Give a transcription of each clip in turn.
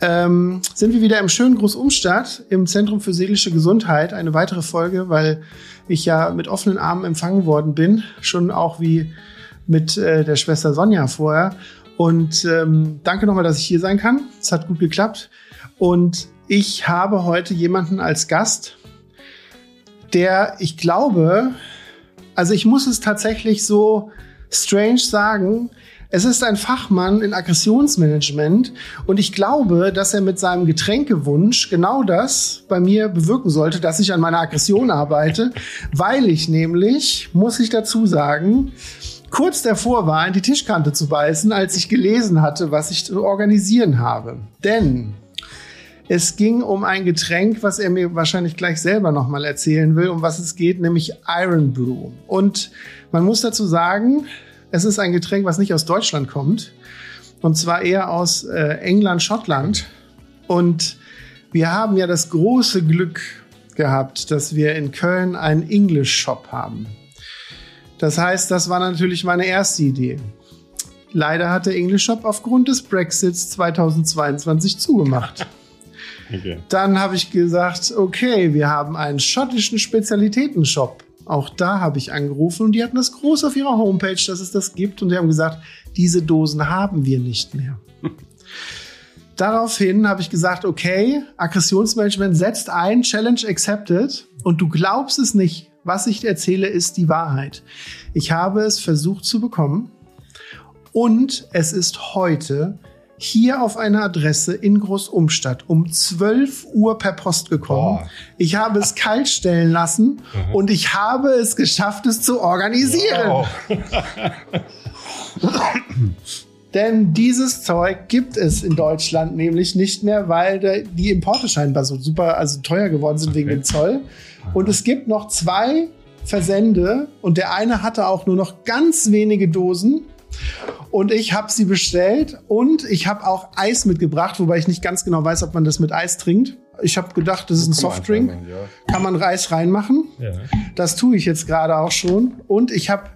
ähm, sind wir wieder im schönen Großumstadt im Zentrum für seelische Gesundheit. Eine weitere Folge, weil ich ja mit offenen Armen empfangen worden bin. Schon auch wie mit äh, der Schwester Sonja vorher. Und ähm, danke nochmal, dass ich hier sein kann. Es hat gut geklappt. Und ich habe heute jemanden als Gast, der, ich glaube, also ich muss es tatsächlich so strange sagen, es ist ein Fachmann in Aggressionsmanagement und ich glaube, dass er mit seinem Getränkewunsch genau das bei mir bewirken sollte, dass ich an meiner Aggression arbeite, weil ich nämlich, muss ich dazu sagen, kurz davor war, in die Tischkante zu beißen, als ich gelesen hatte, was ich zu organisieren habe. Denn es ging um ein Getränk, was er mir wahrscheinlich gleich selber nochmal erzählen will, um was es geht, nämlich Iron Brew. Und man muss dazu sagen, es ist ein Getränk, was nicht aus Deutschland kommt. Und zwar eher aus äh, England, Schottland. Und wir haben ja das große Glück gehabt, dass wir in Köln einen English Shop haben. Das heißt, das war natürlich meine erste Idee. Leider hat der English Shop aufgrund des Brexits 2022 zugemacht. Okay. Dann habe ich gesagt, okay, wir haben einen schottischen Spezialitätenshop. Auch da habe ich angerufen und die hatten das groß auf ihrer Homepage, dass es das gibt. Und die haben gesagt, diese Dosen haben wir nicht mehr. Daraufhin habe ich gesagt, okay, Aggressionsmanagement setzt ein, Challenge accepted. Und du glaubst es nicht, was ich erzähle, ist die Wahrheit. Ich habe es versucht zu bekommen und es ist heute hier auf einer Adresse in Großumstadt um 12 Uhr per Post gekommen. Boah. Ich habe es kalt stellen lassen mhm. und ich habe es geschafft, es zu organisieren. Wow. Denn dieses Zeug gibt es in Deutschland nämlich nicht mehr, weil die Importe scheinbar so super, also teuer geworden sind okay. wegen dem Zoll. Und es gibt noch zwei Versende und der eine hatte auch nur noch ganz wenige Dosen. Und ich habe sie bestellt und ich habe auch Eis mitgebracht, wobei ich nicht ganz genau weiß, ob man das mit Eis trinkt. Ich habe gedacht, das ist ein Softdrink. Kann man Reis reinmachen? Ja. Das tue ich jetzt gerade auch schon. Und ich habe,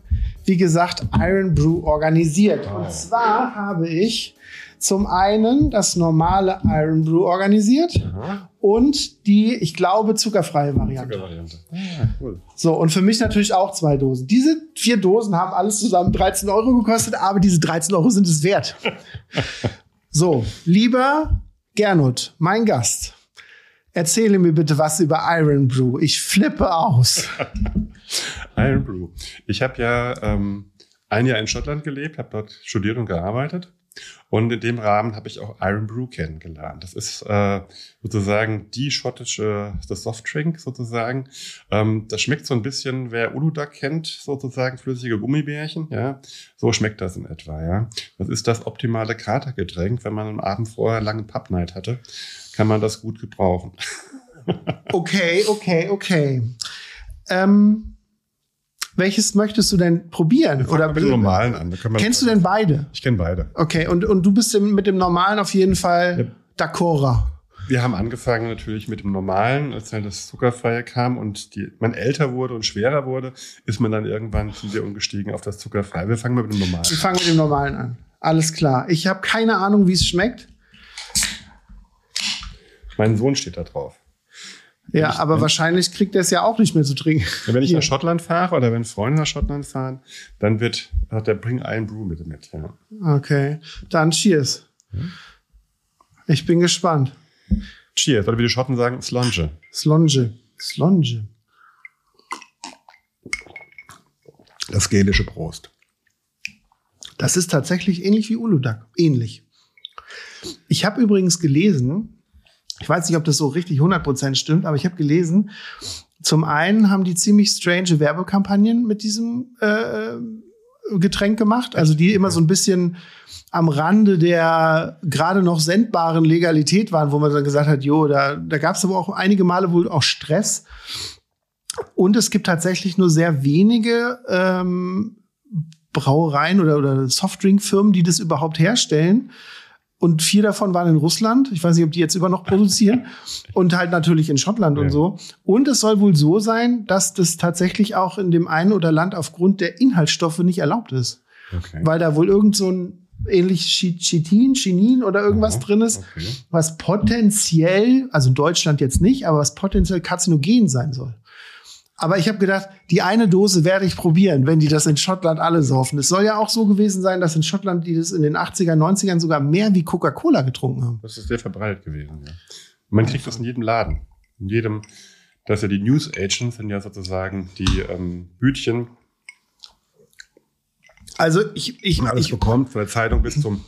wie gesagt, Iron Brew organisiert. Wow. Und zwar habe ich zum einen das normale Iron Brew organisiert Aha. Und die, ich glaube, zuckerfreie Variante. Zuckervariante. Ah, cool. So, und für mich natürlich auch zwei Dosen. Diese vier Dosen haben alles zusammen 13 Euro gekostet, aber diese 13 Euro sind es wert. so, lieber Gernot, mein Gast, erzähle mir bitte was über Iron Brew. Ich flippe aus. Iron Brew. Ich habe ja ähm, ein Jahr in Schottland gelebt, habe dort studiert und gearbeitet. Und in dem Rahmen habe ich auch Iron Brew kennengelernt. Das ist äh, sozusagen die schottische, das Softdrink sozusagen. Ähm, das schmeckt so ein bisschen, wer Uludag kennt, sozusagen flüssige Gummibärchen. Ja, so schmeckt das in etwa. Ja, das ist das optimale Katergetränk, wenn man am Abend vorher einen langen Pub Night hatte, kann man das gut gebrauchen. okay, okay, okay. Ähm welches möchtest du denn probieren? Oder mit dem normalen an. Kennst du denn beide? Ich kenne beide. Okay, und, und du bist mit dem normalen auf jeden Fall ja. d'accord. Wir haben angefangen natürlich mit dem normalen, als halt das Zuckerfreie kam und die, man älter wurde und schwerer wurde, ist man dann irgendwann sind wir umgestiegen auf das Zuckerfreie. Wir fangen mit dem normalen. Wir fangen mit dem normalen an. Alles klar. Ich habe keine Ahnung, wie es schmeckt. Mein Sohn steht da drauf. Ja, ich, aber wenn, wahrscheinlich kriegt er es ja auch nicht mehr zu trinken. Wenn ich nach Schottland fahre oder wenn Freunde nach Schottland fahren, dann wird, hat der Bring einen Brew mit, mit ja. Okay, dann Cheers. Hm? Ich bin gespannt. Cheers, oder wie die Schotten sagen, Slonge. Slonge. Slonge. Das gälische Prost. Das ist tatsächlich ähnlich wie Uludag. Ähnlich. Ich habe übrigens gelesen, ich weiß nicht, ob das so richtig 100% stimmt, aber ich habe gelesen, zum einen haben die ziemlich strange Werbekampagnen mit diesem äh, Getränk gemacht, also die immer so ein bisschen am Rande der gerade noch sendbaren Legalität waren, wo man dann gesagt hat, jo, da, da gab es aber auch einige Male wohl auch Stress. Und es gibt tatsächlich nur sehr wenige ähm, Brauereien oder, oder Softdrinkfirmen, die das überhaupt herstellen. Und vier davon waren in Russland. Ich weiß nicht, ob die jetzt immer noch produzieren. Und halt natürlich in Schottland ja. und so. Und es soll wohl so sein, dass das tatsächlich auch in dem einen oder Land aufgrund der Inhaltsstoffe nicht erlaubt ist. Okay. Weil da wohl irgend so ein ähnlich Chitin, Chinin oder irgendwas Aha, drin ist, okay. was potenziell, also in Deutschland jetzt nicht, aber was potenziell karzinogen sein soll. Aber ich habe gedacht, die eine Dose werde ich probieren, wenn die das in Schottland alle saufen. Es soll ja auch so gewesen sein, dass in Schottland die das in den 80er, 90ern sogar mehr wie Coca-Cola getrunken haben. Das ist sehr verbreitet gewesen, ja. man kriegt das in jedem Laden. In jedem, dass ja die News Agents sind ja sozusagen die ähm, Hütchen. Also ich, ich, alles ich bekommt, von der Zeitung bis zum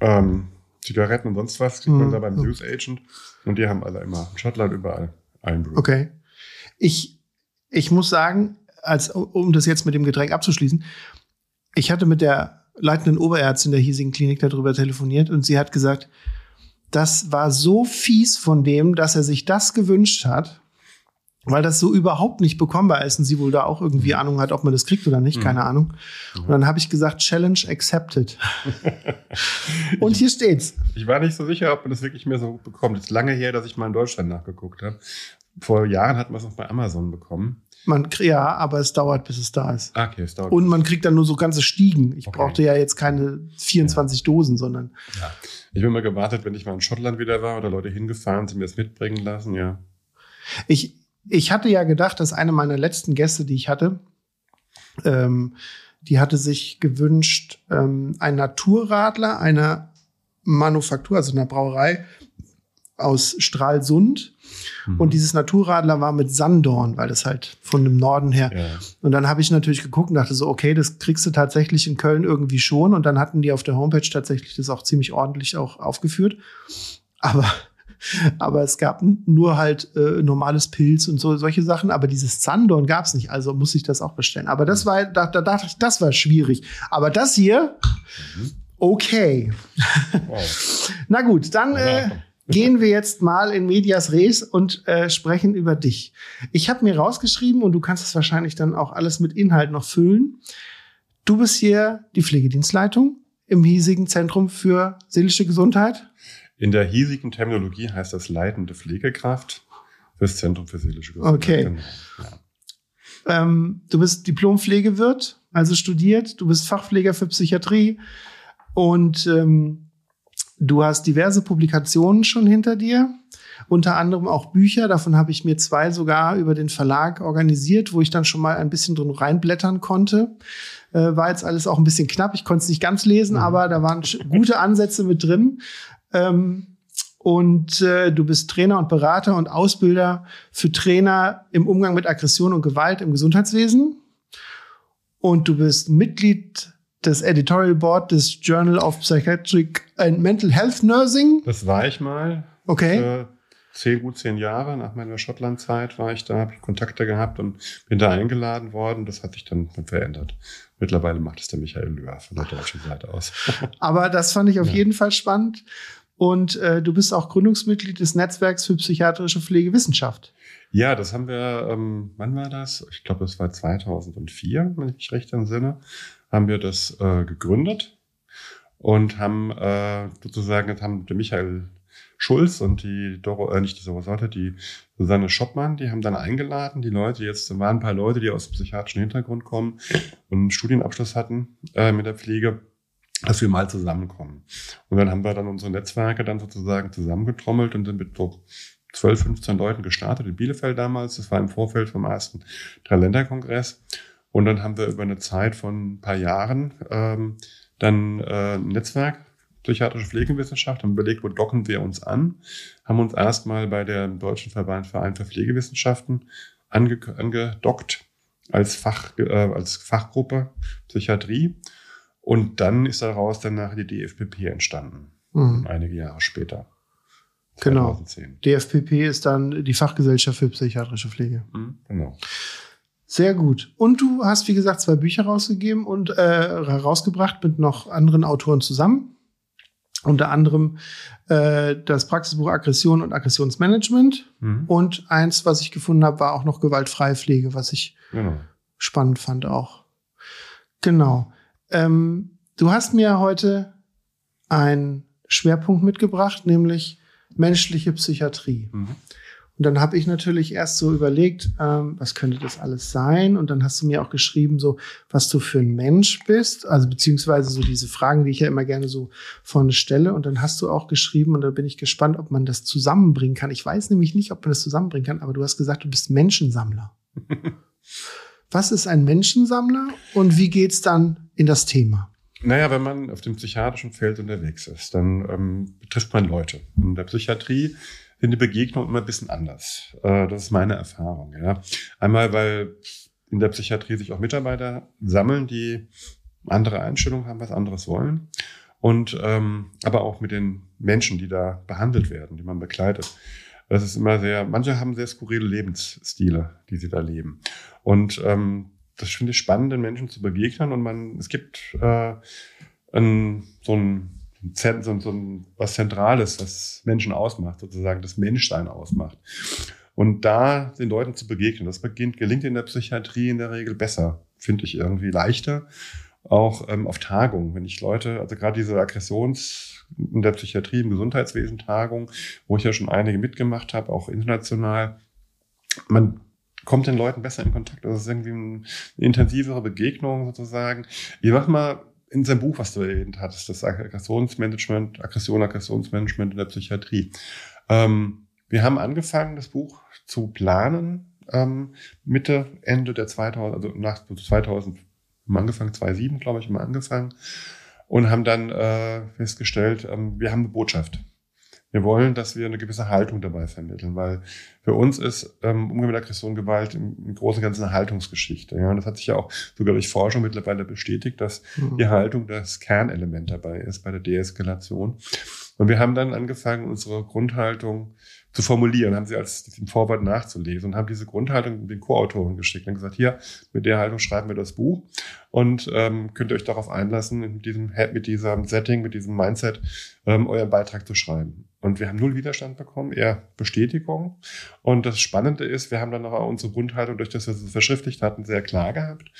ähm, Zigaretten und sonst was, kriegt man mhm. da beim News Agent. Und die haben alle immer in Schottland überall Einbruch. Okay. Ich, ich muss sagen, als, um das jetzt mit dem Getränk abzuschließen, ich hatte mit der leitenden Oberärztin der hiesigen Klinik darüber telefoniert und sie hat gesagt, das war so fies von dem, dass er sich das gewünscht hat, weil das so überhaupt nicht bekommbar ist und sie wohl da auch irgendwie mhm. Ahnung hat, ob man das kriegt oder nicht, mhm. keine Ahnung. Und dann habe ich gesagt, Challenge accepted. und hier steht's. Ich war nicht so sicher, ob man das wirklich mehr so bekommt. Es ist lange her, dass ich mal in Deutschland nachgeguckt habe. Vor Jahren hat man es noch bei Amazon bekommen. Man, ja, aber es dauert, bis es da ist. Okay, es dauert. Und man kriegt dann nur so ganze Stiegen. Ich okay. brauchte ja jetzt keine 24 ja. Dosen, sondern. Ja. Ich bin mal gewartet, wenn ich mal in Schottland wieder war oder Leute hingefahren sind, mir das mitbringen lassen, ja. Ich, ich hatte ja gedacht, dass eine meiner letzten Gäste, die ich hatte, ähm, die hatte sich gewünscht, ähm, ein Naturradler einer Manufaktur, also einer Brauerei aus Stralsund Mhm. Und dieses Naturradler war mit Sandorn, weil das halt von dem Norden her. Ja. Und dann habe ich natürlich geguckt und dachte so, okay, das kriegst du tatsächlich in Köln irgendwie schon. Und dann hatten die auf der Homepage tatsächlich das auch ziemlich ordentlich auch aufgeführt. Aber aber es gab nur halt äh, normales Pilz und so solche Sachen, aber dieses Sandorn gab es nicht, also muss ich das auch bestellen. Aber das war, da, da dachte ich, das war schwierig. Aber das hier, mhm. okay. Wow. Na gut, dann äh, gehen wir jetzt mal in Medias Res und äh, sprechen über dich. Ich habe mir rausgeschrieben und du kannst es wahrscheinlich dann auch alles mit Inhalt noch füllen. Du bist hier die Pflegedienstleitung im hiesigen Zentrum für seelische Gesundheit. In der hiesigen Terminologie heißt das leitende Pflegekraft fürs Zentrum für seelische Gesundheit. Okay. Genau. Ja. Ähm, du bist Diplompflegewirt, also studiert. Du bist Fachpfleger für Psychiatrie und ähm, Du hast diverse Publikationen schon hinter dir, unter anderem auch Bücher. Davon habe ich mir zwei sogar über den Verlag organisiert, wo ich dann schon mal ein bisschen drin reinblättern konnte. Äh, war jetzt alles auch ein bisschen knapp. Ich konnte es nicht ganz lesen, mhm. aber da waren gute Ansätze mit drin. Ähm, und äh, du bist Trainer und Berater und Ausbilder für Trainer im Umgang mit Aggression und Gewalt im Gesundheitswesen. Und du bist Mitglied das Editorial Board des Journal of Psychiatric and Mental Health Nursing. Das war ich mal. Okay. Für zehn, gut zehn Jahre nach meiner Schottlandzeit war ich da, habe ich Kontakte gehabt und bin da eingeladen worden. Das hat sich dann verändert. Mittlerweile macht es der Michael Löhr von der deutschen Seite aus. Aber das fand ich auf ja. jeden Fall spannend. Und äh, du bist auch Gründungsmitglied des Netzwerks für psychiatrische Pflegewissenschaft. Ja, das haben wir, ähm, wann war das? Ich glaube, das war 2004, wenn ich mich recht entsinne haben wir das äh, gegründet und haben äh, sozusagen, haben der Michael Schulz und die Doro, äh, nicht die Doro Sorte, die Susanne Schoppmann, die haben dann eingeladen, die Leute, jetzt waren ein paar Leute, die aus dem psychiatrischen Hintergrund kommen und einen Studienabschluss hatten äh, mit der Pflege, dass wir mal zusammenkommen. Und dann haben wir dann unsere Netzwerke dann sozusagen zusammengetrommelt und sind mit so 12, 15 Leuten gestartet in Bielefeld damals. Das war im Vorfeld vom ersten Dreiländerkongress. Und dann haben wir über eine Zeit von ein paar Jahren ähm, dann äh, ein Netzwerk psychiatrische Pflegewissenschaft, haben überlegt, wo docken wir uns an, haben uns erstmal bei der Deutschen Verband Verein für Pflegewissenschaften ange angedockt als, Fach, äh, als Fachgruppe Psychiatrie. Und dann ist daraus dann nachher die DFPP entstanden, mhm. einige Jahre später. Genau. DFPP ist dann die Fachgesellschaft für psychiatrische Pflege. Mhm, genau. Sehr gut. Und du hast, wie gesagt, zwei Bücher rausgegeben und äh, rausgebracht mit noch anderen Autoren zusammen. Unter anderem äh, das Praxisbuch Aggression und Aggressionsmanagement. Mhm. Und eins, was ich gefunden habe, war auch noch gewaltfreie Pflege, was ich genau. spannend fand auch. Genau. Ähm, du hast mir heute einen Schwerpunkt mitgebracht, nämlich menschliche Psychiatrie. Mhm. Und dann habe ich natürlich erst so überlegt, ähm, was könnte das alles sein? Und dann hast du mir auch geschrieben, so was du für ein Mensch bist, also beziehungsweise so diese Fragen, die ich ja immer gerne so vorne stelle. Und dann hast du auch geschrieben, und da bin ich gespannt, ob man das zusammenbringen kann. Ich weiß nämlich nicht, ob man das zusammenbringen kann, aber du hast gesagt, du bist Menschensammler. was ist ein Menschensammler und wie geht's dann in das Thema? Naja, wenn man auf dem psychiatrischen Feld unterwegs ist, dann ähm, betrifft man Leute. In der Psychiatrie sind die Begegnungen immer ein bisschen anders. Äh, das ist meine Erfahrung. Ja. Einmal, weil in der Psychiatrie sich auch Mitarbeiter sammeln, die andere Einstellungen haben, was anderes wollen. Und ähm, aber auch mit den Menschen, die da behandelt werden, die man begleitet. Das ist immer sehr, manche haben sehr skurrile Lebensstile, die sie da leben. Und ähm, das finde ich spannend, den Menschen zu begegnen. Und man, es gibt äh, ein, so ein so, so ein, was Zentrales, was Menschen ausmacht, sozusagen das Menschsein ausmacht. Und da den Leuten zu begegnen, das beginnt, gelingt in der Psychiatrie in der Regel besser, finde ich irgendwie leichter. Auch ähm, auf Tagungen, wenn ich Leute, also gerade diese Aggressions in der Psychiatrie, im Gesundheitswesen Tagung, wo ich ja schon einige mitgemacht habe, auch international, man kommt den Leuten besser in Kontakt. Das ist irgendwie eine intensivere Begegnung sozusagen. Ich mach mal in seinem Buch, was du erwähnt hattest, das Aggressionsmanagement, Aggression, Aggressionsmanagement in der Psychiatrie. Ähm, wir haben angefangen, das Buch zu planen, ähm, Mitte, Ende der 2000, also nach 2000, haben angefangen, 2007, glaube ich, haben angefangen und haben dann äh, festgestellt, ähm, wir haben eine Botschaft. Wir wollen, dass wir eine gewisse Haltung dabei vermitteln, weil für uns ist ähm, Umgang mit Aggression, Gewalt im, im Großen und Ganzen eine Haltungsgeschichte. Ja, und das hat sich ja auch sogar durch Forschung mittlerweile bestätigt, dass mhm. die Haltung das Kernelement dabei ist bei der Deeskalation. Und wir haben dann angefangen, unsere Grundhaltung zu formulieren, haben sie als im Vorwort nachzulesen und haben diese Grundhaltung den Co-Autoren geschickt und gesagt, hier, mit der Haltung schreiben wir das Buch und ähm, könnt ihr euch darauf einlassen, mit diesem, mit diesem Setting, mit diesem Mindset ähm, euren Beitrag zu schreiben. Und wir haben null Widerstand bekommen, eher Bestätigung. Und das Spannende ist, wir haben dann auch unsere Grundhaltung, durch das wir sie verschriftlicht hatten, sehr klar gehabt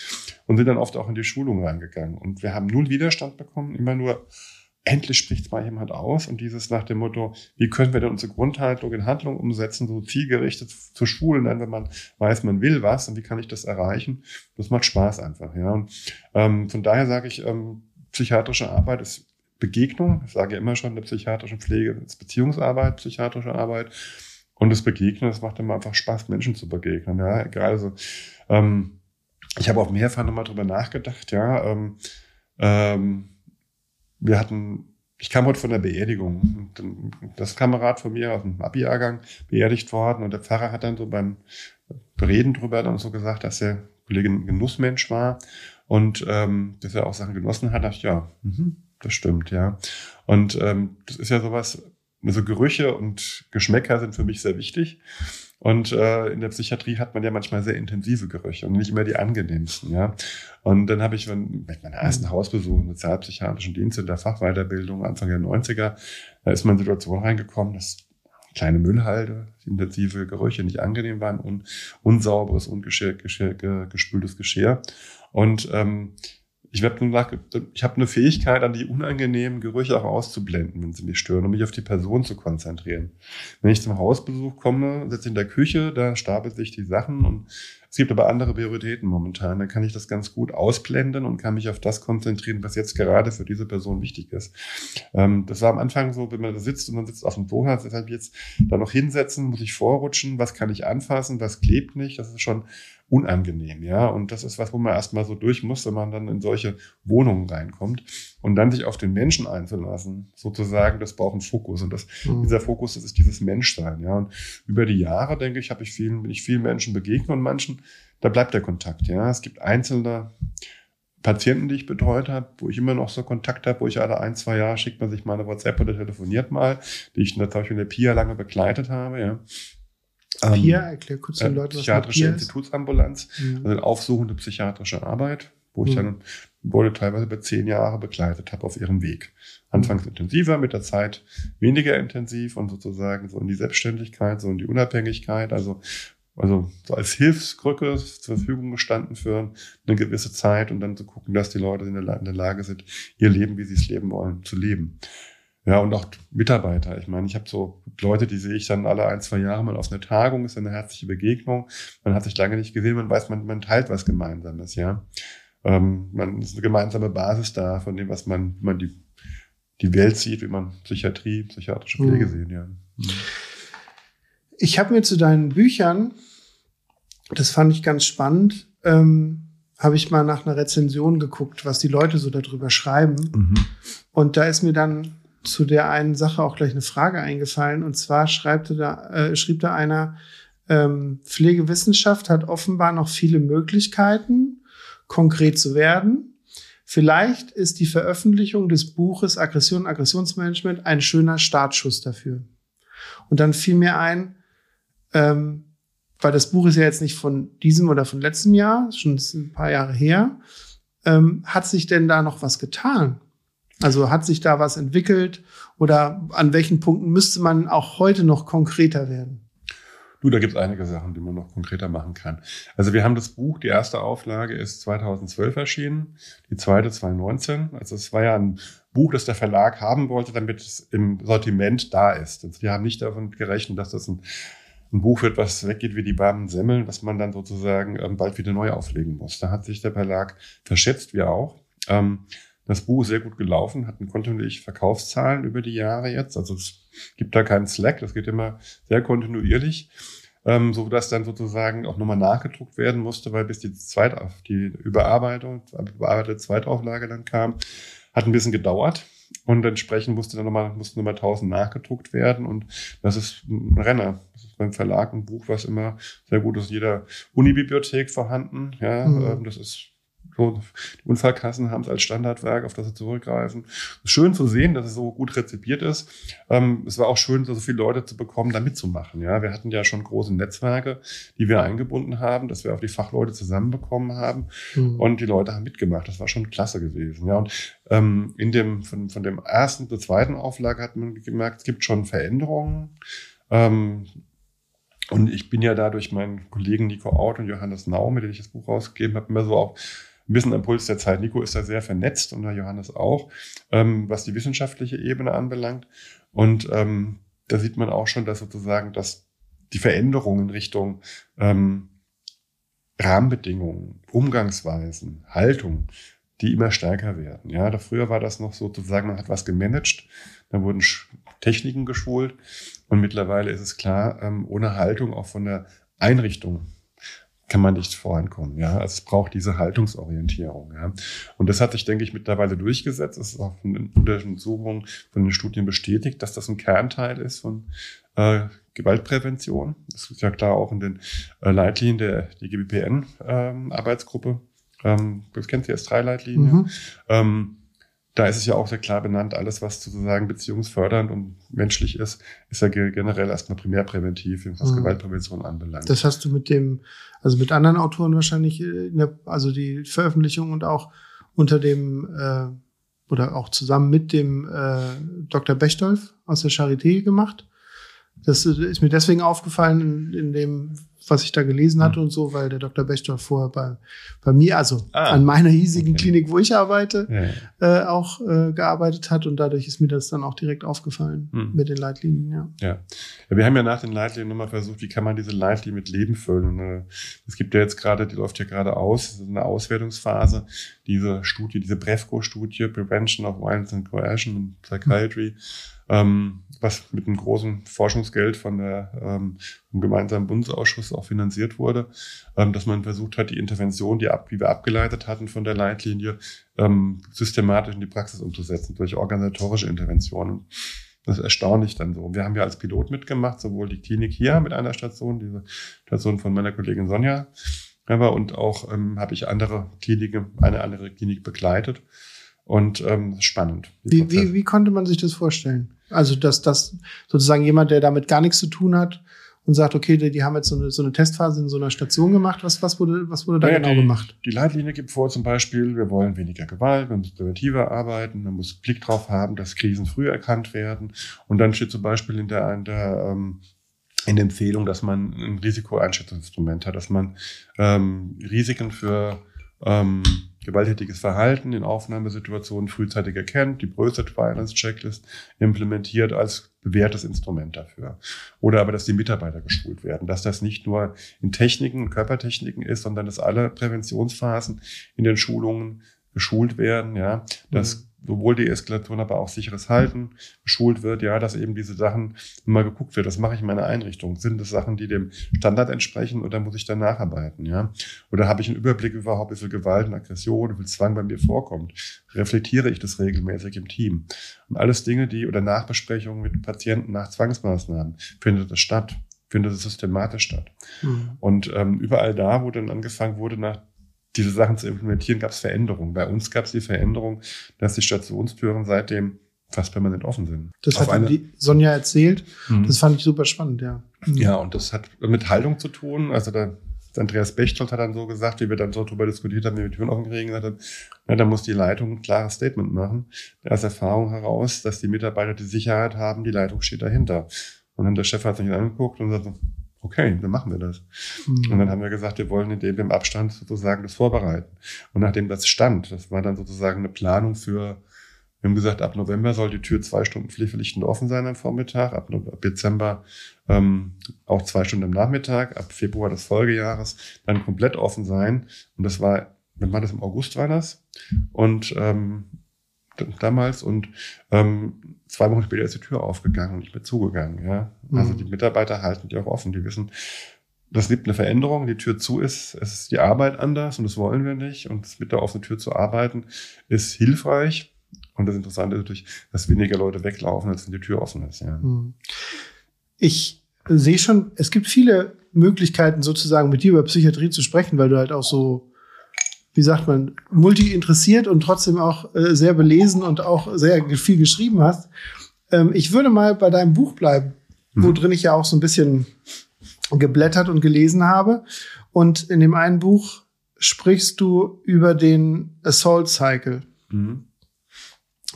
und sind dann oft auch in die Schulung reingegangen. Und wir haben null Widerstand bekommen, immer nur endlich spricht mal jemand aus und dieses nach dem Motto, wie können wir denn unsere Grundhaltung in Handlung umsetzen, so zielgerichtet zu schulen, dann, wenn man weiß, man will was und wie kann ich das erreichen, das macht Spaß einfach, ja. Und ähm, von daher sage ich, ähm, psychiatrische Arbeit ist Begegnung. Ich sage immer schon, eine psychiatrische Pflege ist Beziehungsarbeit, psychiatrische Arbeit. Und das Begegnen, das macht immer einfach Spaß, Menschen zu begegnen, ja. Egal, also, ähm, ich habe auch mehrfach nochmal drüber nachgedacht, ja. Ähm, ähm, wir hatten, ich kam heute von der Beerdigung. Das Kamerad von mir aus dem Abi-Jahrgang beerdigt worden und der Pfarrer hat dann so beim Reden drüber dann so gesagt, dass der Kollege ein Genussmensch war und ähm, dass er auch Sachen genossen hat. Da dachte ich, ja, mhm, das stimmt, ja. Und ähm, das ist ja sowas, also Gerüche und Geschmäcker sind für mich sehr wichtig. Und äh, in der Psychiatrie hat man ja manchmal sehr intensive Gerüche und nicht immer die angenehmsten, ja. Und dann habe ich mit meiner ersten Hausbesuch im sozialpsychiatrischen Dienst in der Fachweiterbildung Anfang der 90er, da ist man in Situation reingekommen, dass kleine Müllhalde, intensive Gerüche nicht angenehm waren und unsauberes, ungespültes Geschirr. Und ähm, ich habe ich habe eine Fähigkeit, an die unangenehmen Gerüche auch auszublenden, wenn sie mich stören, um mich auf die Person zu konzentrieren. Wenn ich zum Hausbesuch komme, sitze in der Küche, da stapeln sich die Sachen und es gibt aber andere Prioritäten momentan. Dann kann ich das ganz gut ausblenden und kann mich auf das konzentrieren, was jetzt gerade für diese Person wichtig ist. Ähm, das war am Anfang so, wenn man da sitzt und man sitzt auf dem Sofa, deshalb jetzt da noch hinsetzen, muss ich vorrutschen, was kann ich anfassen, was klebt nicht. Das ist schon unangenehm, ja. Und das ist was, wo man erstmal so durch muss, wenn man dann in solche Wohnungen reinkommt. Und dann sich auf den Menschen einzulassen, sozusagen, das braucht einen Fokus. Und das, mhm. dieser Fokus, das ist dieses Menschsein, ja. Und über die Jahre, denke ich, habe ich vielen, bin ich vielen Menschen begegnet und manchen, da bleibt der Kontakt, ja. Es gibt einzelne Patienten, die ich betreut habe, wo ich immer noch so Kontakt habe, wo ich alle ein, zwei Jahre schickt man sich mal eine WhatsApp oder telefoniert mal, die ich natürlich in der Pia lange begleitet habe, ja. Ähm, PIA, erklär kurz den äh, Leuten, was Psychiatrische Institutsambulanz, mhm. also aufsuchende psychiatrische Arbeit, wo ich mhm. dann wurde teilweise über zehn Jahre begleitet habe auf ihrem Weg. Anfangs intensiver, mit der Zeit weniger intensiv und sozusagen so in die Selbstständigkeit, so in die Unabhängigkeit, also also so als Hilfskrücke zur Verfügung gestanden für eine gewisse Zeit und dann zu gucken, dass die Leute in der, in der Lage sind, ihr Leben, wie sie es leben wollen, zu leben. Ja, und auch Mitarbeiter. Ich meine, ich habe so Leute, die sehe ich dann alle ein, zwei Jahre mal auf einer Tagung, ist eine herzliche Begegnung. Man hat sich lange nicht gesehen, man weiß, man, man teilt was Gemeinsames, ja. Ähm, man ist eine gemeinsame Basis da von dem, was man, man die, die Welt sieht, wie man Psychiatrie, psychiatrische Pflege mhm. sehen, ja. Mhm. Ich habe mir zu deinen Büchern, das fand ich ganz spannend, ähm, habe ich mal nach einer Rezension geguckt, was die Leute so darüber schreiben. Mhm. Und da ist mir dann zu der einen Sache auch gleich eine Frage eingefallen. Und zwar schreibt da, äh, schrieb da einer, ähm, Pflegewissenschaft hat offenbar noch viele Möglichkeiten, konkret zu werden. Vielleicht ist die Veröffentlichung des Buches Aggression und Aggressionsmanagement ein schöner Startschuss dafür. Und dann fiel mir ein, ähm, weil das Buch ist ja jetzt nicht von diesem oder von letztem Jahr, schon ein paar Jahre her. Ähm, hat sich denn da noch was getan? Also hat sich da was entwickelt oder an welchen Punkten müsste man auch heute noch konkreter werden? Du, da gibt es einige Sachen, die man noch konkreter machen kann. Also wir haben das Buch, die erste Auflage ist 2012 erschienen, die zweite 2019. Also es war ja ein Buch, das der Verlag haben wollte, damit es im Sortiment da ist. Und wir haben nicht davon gerechnet, dass das ein, ein Buch wird, was weggeht wie die warmen Semmeln, was man dann sozusagen ähm, bald wieder neu auflegen muss. Da hat sich der Verlag verschätzt, wir auch. Ähm, das Buch ist sehr gut gelaufen, hatten kontinuierlich Verkaufszahlen über die Jahre jetzt. Also es gibt da keinen Slack, das geht immer sehr kontinuierlich, ähm, so dass dann sozusagen auch nochmal nachgedruckt werden musste, weil bis die, Zweit die Überarbeitung, überarbeitete Zweitauflage dann kam, hat ein bisschen gedauert. Und entsprechend musste dann nochmal, mussten nochmal 1000 nachgedruckt werden. Und das ist ein Renner. Das ist beim Verlag ein Buch, was immer sehr gut ist. In jeder Unibibliothek vorhanden. Ja, mhm. Ähm, das ist die Unfallkassen haben es als Standardwerk, auf das sie zurückgreifen. Schön zu sehen, dass es so gut rezipiert ist. Ähm, es war auch schön, so viele Leute zu bekommen, da mitzumachen. Ja, wir hatten ja schon große Netzwerke, die wir eingebunden haben, dass wir auch die Fachleute zusammenbekommen haben mhm. und die Leute haben mitgemacht. Das war schon klasse gewesen. Ja, und ähm, in dem von, von dem ersten zur zweiten Auflage hat man gemerkt, es gibt schon Veränderungen. Ähm, und ich bin ja da durch meinen Kollegen Nico Out und Johannes Nau, mit denen ich das Buch rausgegeben habe, immer so auch ein bisschen am Puls der Zeit. Nico ist da sehr vernetzt und der Johannes auch, ähm, was die wissenschaftliche Ebene anbelangt. Und ähm, da sieht man auch schon, dass sozusagen, dass die Veränderungen in Richtung ähm, Rahmenbedingungen, Umgangsweisen, Haltung, die immer stärker werden. Ja, da früher war das noch sozusagen, man hat was gemanagt, dann wurden Techniken geschult und mittlerweile ist es klar, ähm, ohne Haltung auch von der Einrichtung kann man nicht vorankommen. Ja, also es braucht diese Haltungsorientierung. Ja, und das hat sich, denke ich, mittlerweile durchgesetzt. Es ist auch von den Untersuchungen, von den Studien bestätigt, dass das ein Kernteil ist von äh, Gewaltprävention. Das ist ja klar auch in den äh, Leitlinien der die GBPN-Arbeitsgruppe. Ähm, ähm, das kennt ihr als drei Leitlinien. Mhm. Ähm, da ist es ja auch sehr klar benannt, alles, was sozusagen beziehungsfördernd und menschlich ist, ist ja generell erstmal primärpräventiv, was mhm. Gewaltprävention anbelangt. Das hast du mit dem, also mit anderen Autoren wahrscheinlich, der, also die Veröffentlichung und auch unter dem, äh, oder auch zusammen mit dem äh, Dr. Bechtolf aus der Charité gemacht. Das ist mir deswegen aufgefallen in, in dem was ich da gelesen hatte mhm. und so, weil der Dr. Bechter vorher bei, bei mir, also ah, an meiner hiesigen okay. Klinik, wo ich arbeite, ja. äh, auch äh, gearbeitet hat und dadurch ist mir das dann auch direkt aufgefallen mhm. mit den Leitlinien, ja. ja. ja. Wir haben ja nach den Leitlinien nochmal versucht, wie kann man diese Leitlinien mit Leben füllen. Und, äh, es gibt ja jetzt gerade, die läuft ja gerade aus, eine Auswertungsphase, diese Studie, diese Brefco-Studie, Prevention of Violence and Coercion in Psychiatry. Mhm ähm, was mit einem großen Forschungsgeld von der, ähm, vom gemeinsamen Bundesausschuss auch finanziert wurde, ähm, dass man versucht hat, die Intervention, die, ab, die wir abgeleitet hatten von der Leitlinie, ähm, systematisch in die Praxis umzusetzen durch organisatorische Interventionen. Das ist erstaunlich dann so. Wir haben ja als Pilot mitgemacht, sowohl die Klinik hier mit einer Station, diese Station von meiner Kollegin Sonja, aber und auch ähm, habe ich andere Kliniken, eine andere Klinik begleitet. Und ähm, spannend. Wie, wie, wie konnte man sich das vorstellen? Also, dass das sozusagen jemand, der damit gar nichts zu tun hat und sagt, okay, die, die haben jetzt so eine, so eine Testphase in so einer Station gemacht. Was, was wurde, was wurde da Naja, genau die, gemacht? Die Leitlinie gibt vor zum Beispiel, wir wollen weniger Gewalt, man muss präventiver arbeiten, man muss Blick drauf haben, dass Krisen früh erkannt werden. Und dann steht zum Beispiel in der, in der, ähm, in der Empfehlung, dass man ein Risikoeinschätzungsinstrument hat, dass man ähm, Risiken für ähm, gewalttätiges Verhalten in Aufnahmesituationen frühzeitig erkennt, die Bröstet Violence Checklist implementiert als bewährtes Instrument dafür. Oder aber, dass die Mitarbeiter geschult werden, dass das nicht nur in Techniken, Körpertechniken ist, sondern dass alle Präventionsphasen in den Schulungen geschult werden, ja, dass sowohl die Eskalation, aber auch sicheres Halten geschult wird, ja, dass eben diese Sachen mal geguckt wird, was mache ich in meiner Einrichtung? Sind das Sachen, die dem Standard entsprechen oder muss ich da nacharbeiten, ja? Oder habe ich einen Überblick überhaupt, wie viel Gewalt und Aggression, wie viel Zwang bei mir vorkommt? Reflektiere ich das regelmäßig im Team? Und alles Dinge, die oder Nachbesprechungen mit Patienten nach Zwangsmaßnahmen, findet das statt? Findet es systematisch statt? Mhm. Und ähm, überall da, wo dann angefangen wurde, nach diese Sachen zu implementieren, gab es Veränderungen. Bei uns gab es die Veränderung, dass die Stationstüren seitdem fast permanent offen sind. Das Auf hat die Sonja erzählt. Mhm. Das fand ich super spannend, ja. Mhm. Ja, und das hat mit Haltung zu tun. Also da Andreas Bechtold hat dann so gesagt, wie wir dann so drüber diskutiert haben, wie wir die Türen offen kriegen, gesagt haben, ja, da muss die Leitung ein klares Statement machen. Aus Erfahrung heraus, dass die Mitarbeiter die Sicherheit haben, die Leitung steht dahinter. Und dann der Chef hat sich angeguckt und sagt, so, okay, dann machen wir das. Mhm. Und dann haben wir gesagt, wir wollen in dem im Abstand sozusagen das vorbereiten. Und nachdem das stand, das war dann sozusagen eine Planung für, wir haben gesagt, ab November soll die Tür zwei Stunden pflichtverpflichtend offen sein am Vormittag, ab, Dezember ähm, auch zwei Stunden am Nachmittag, ab Februar des Folgejahres dann komplett offen sein. Und das war, wenn war das im August war das? Und ähm, damals und ähm, zwei Wochen später ist die Tür aufgegangen und nicht mehr zugegangen. Ja? Also Mhm. die Mitarbeiter halten die auch offen, die wissen, das gibt eine Veränderung, die Tür zu ist, es ist die Arbeit anders und das wollen wir nicht. Und mit der offenen Tür zu arbeiten ist hilfreich. Und das Interessante ist natürlich, dass weniger Leute weglaufen, als wenn die Tür offen ist. Ja. Mhm. Ich sehe schon, es gibt viele Möglichkeiten, sozusagen mit dir über Psychiatrie zu sprechen, weil du halt auch so, wie sagt man, multi-interessiert und trotzdem auch äh, sehr belesen und auch sehr viel geschrieben hast. Ähm, ich würde mal bei deinem Buch bleiben, wo Mhm. drin ich ja auch so ein bisschen geblättert und gelesen habe. Und in dem einen Buch sprichst du über den Assault Cycle. Mhm.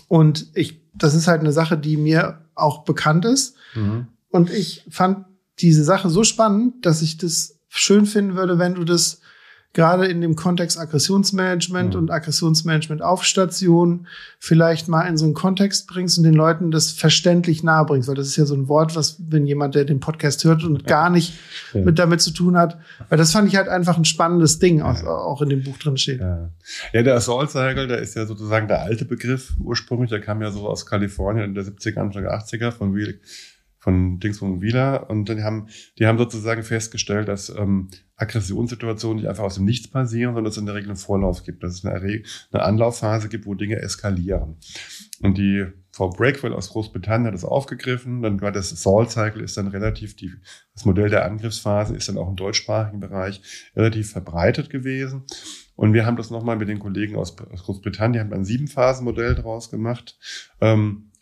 Und ich, das ist halt eine Sache, die mir auch bekannt ist. Mhm. Und ich fand diese Sache so spannend, dass ich das schön finden würde, wenn du das gerade in dem Kontext Aggressionsmanagement Mhm. und Aggressionsmanagement auf Station vielleicht mal in so einen Kontext bringst und den Leuten das verständlich nahe bringst, weil das ist ja so ein Wort, was, wenn jemand, der den Podcast hört und gar nicht Ja. mit damit zu tun hat, weil das fand ich halt einfach ein spannendes Ding, auch, Ja. auch in dem Buch drin steht. Ja. ja, der Assault Cycle, der ist ja sozusagen der alte Begriff ursprünglich. Der kam ja so aus Kalifornien in der 70er, Anfang der 80er von Wheel, von Dings von Wheeler. Und die haben, die haben sozusagen festgestellt, dass ähm, Aggressionssituationen nicht einfach aus dem Nichts passieren, sondern dass es in der Regel einen Vorlauf gibt, dass es eine, eine Anlaufphase gibt, wo Dinge eskalieren. Und die Frau Breakwell aus Großbritannien hat das aufgegriffen. Dann war das Assault Cycle ist dann relativ die, das Modell der Angriffsphase ist dann auch im deutschsprachigen Bereich relativ verbreitet gewesen. Und wir haben das nochmal mit den Kollegen aus, Großbritannien, die haben ein Sieben-Phasen-Modell draus gemacht. Ähm,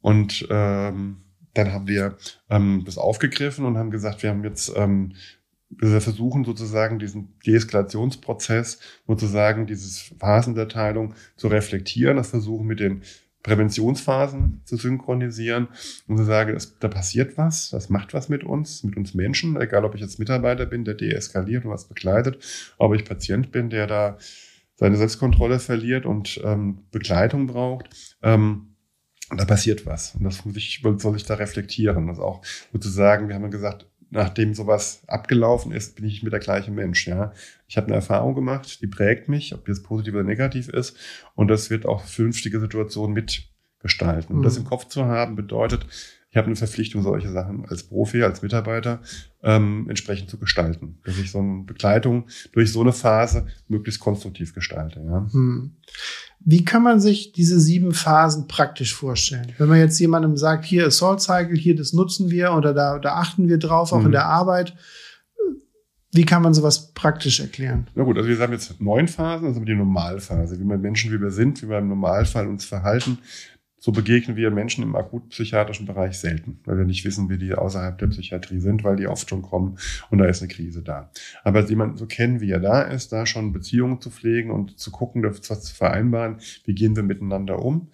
und ähm, dann haben wir ähm, das aufgegriffen und haben gesagt, wir haben jetzt, ähm, wir versuchen sozusagen diesen Deeskalationsprozess, sozusagen dieses Phasen der Teilung zu reflektieren, das versuchen mit den Präventionsphasen zu synchronisieren und zu sagen, es, da passiert was, das macht was mit uns, mit uns Menschen, egal ob ich jetzt Mitarbeiter bin, der deeskaliert und was begleitet, ob ich Patient bin, der da seine Selbstkontrolle verliert und ähm, Begleitung braucht. Ähm, da passiert was. Und das muss ich, soll ich da reflektieren. Das auch sozusagen, wir haben ja gesagt, nachdem sowas abgelaufen ist, bin ich nicht mehr der gleiche Mensch. Ja, ich habe eine Erfahrung gemacht, die prägt mich, ob die jetzt positiv oder negativ ist, und das wird auch künftige Situationen mitgestalten. Und das Mhm. im Kopf zu haben bedeutet, ich habe eine Verpflichtung, solche Sachen als Profi, als Mitarbeiter ähm, entsprechend zu gestalten, dass ich so eine Begleitung durch so eine Phase möglichst konstruktiv gestalte. Ja. Hm. Wie kann man sich diese sieben Phasen praktisch vorstellen? Wenn man jetzt jemandem sagt, hier Assault Cycle, hier das nutzen wir oder da, da achten wir drauf, auch Mhm. in der Arbeit. Wie kann man sowas praktisch erklären? Na gut, also wir haben jetzt neun Phasen, also die Normalphase, wie wir Menschen, wie wir sind, wie wir im Normalfall uns verhalten. So begegnen wir Menschen im akutpsychiatrischen Bereich selten, weil wir nicht wissen, wie die außerhalb der Psychiatrie sind, weil die oft schon kommen und da ist eine Krise da. Aber jemanden so kennen, wie er da ist, da schon Beziehungen zu pflegen und zu gucken, das zu vereinbaren, wie gehen wir miteinander um,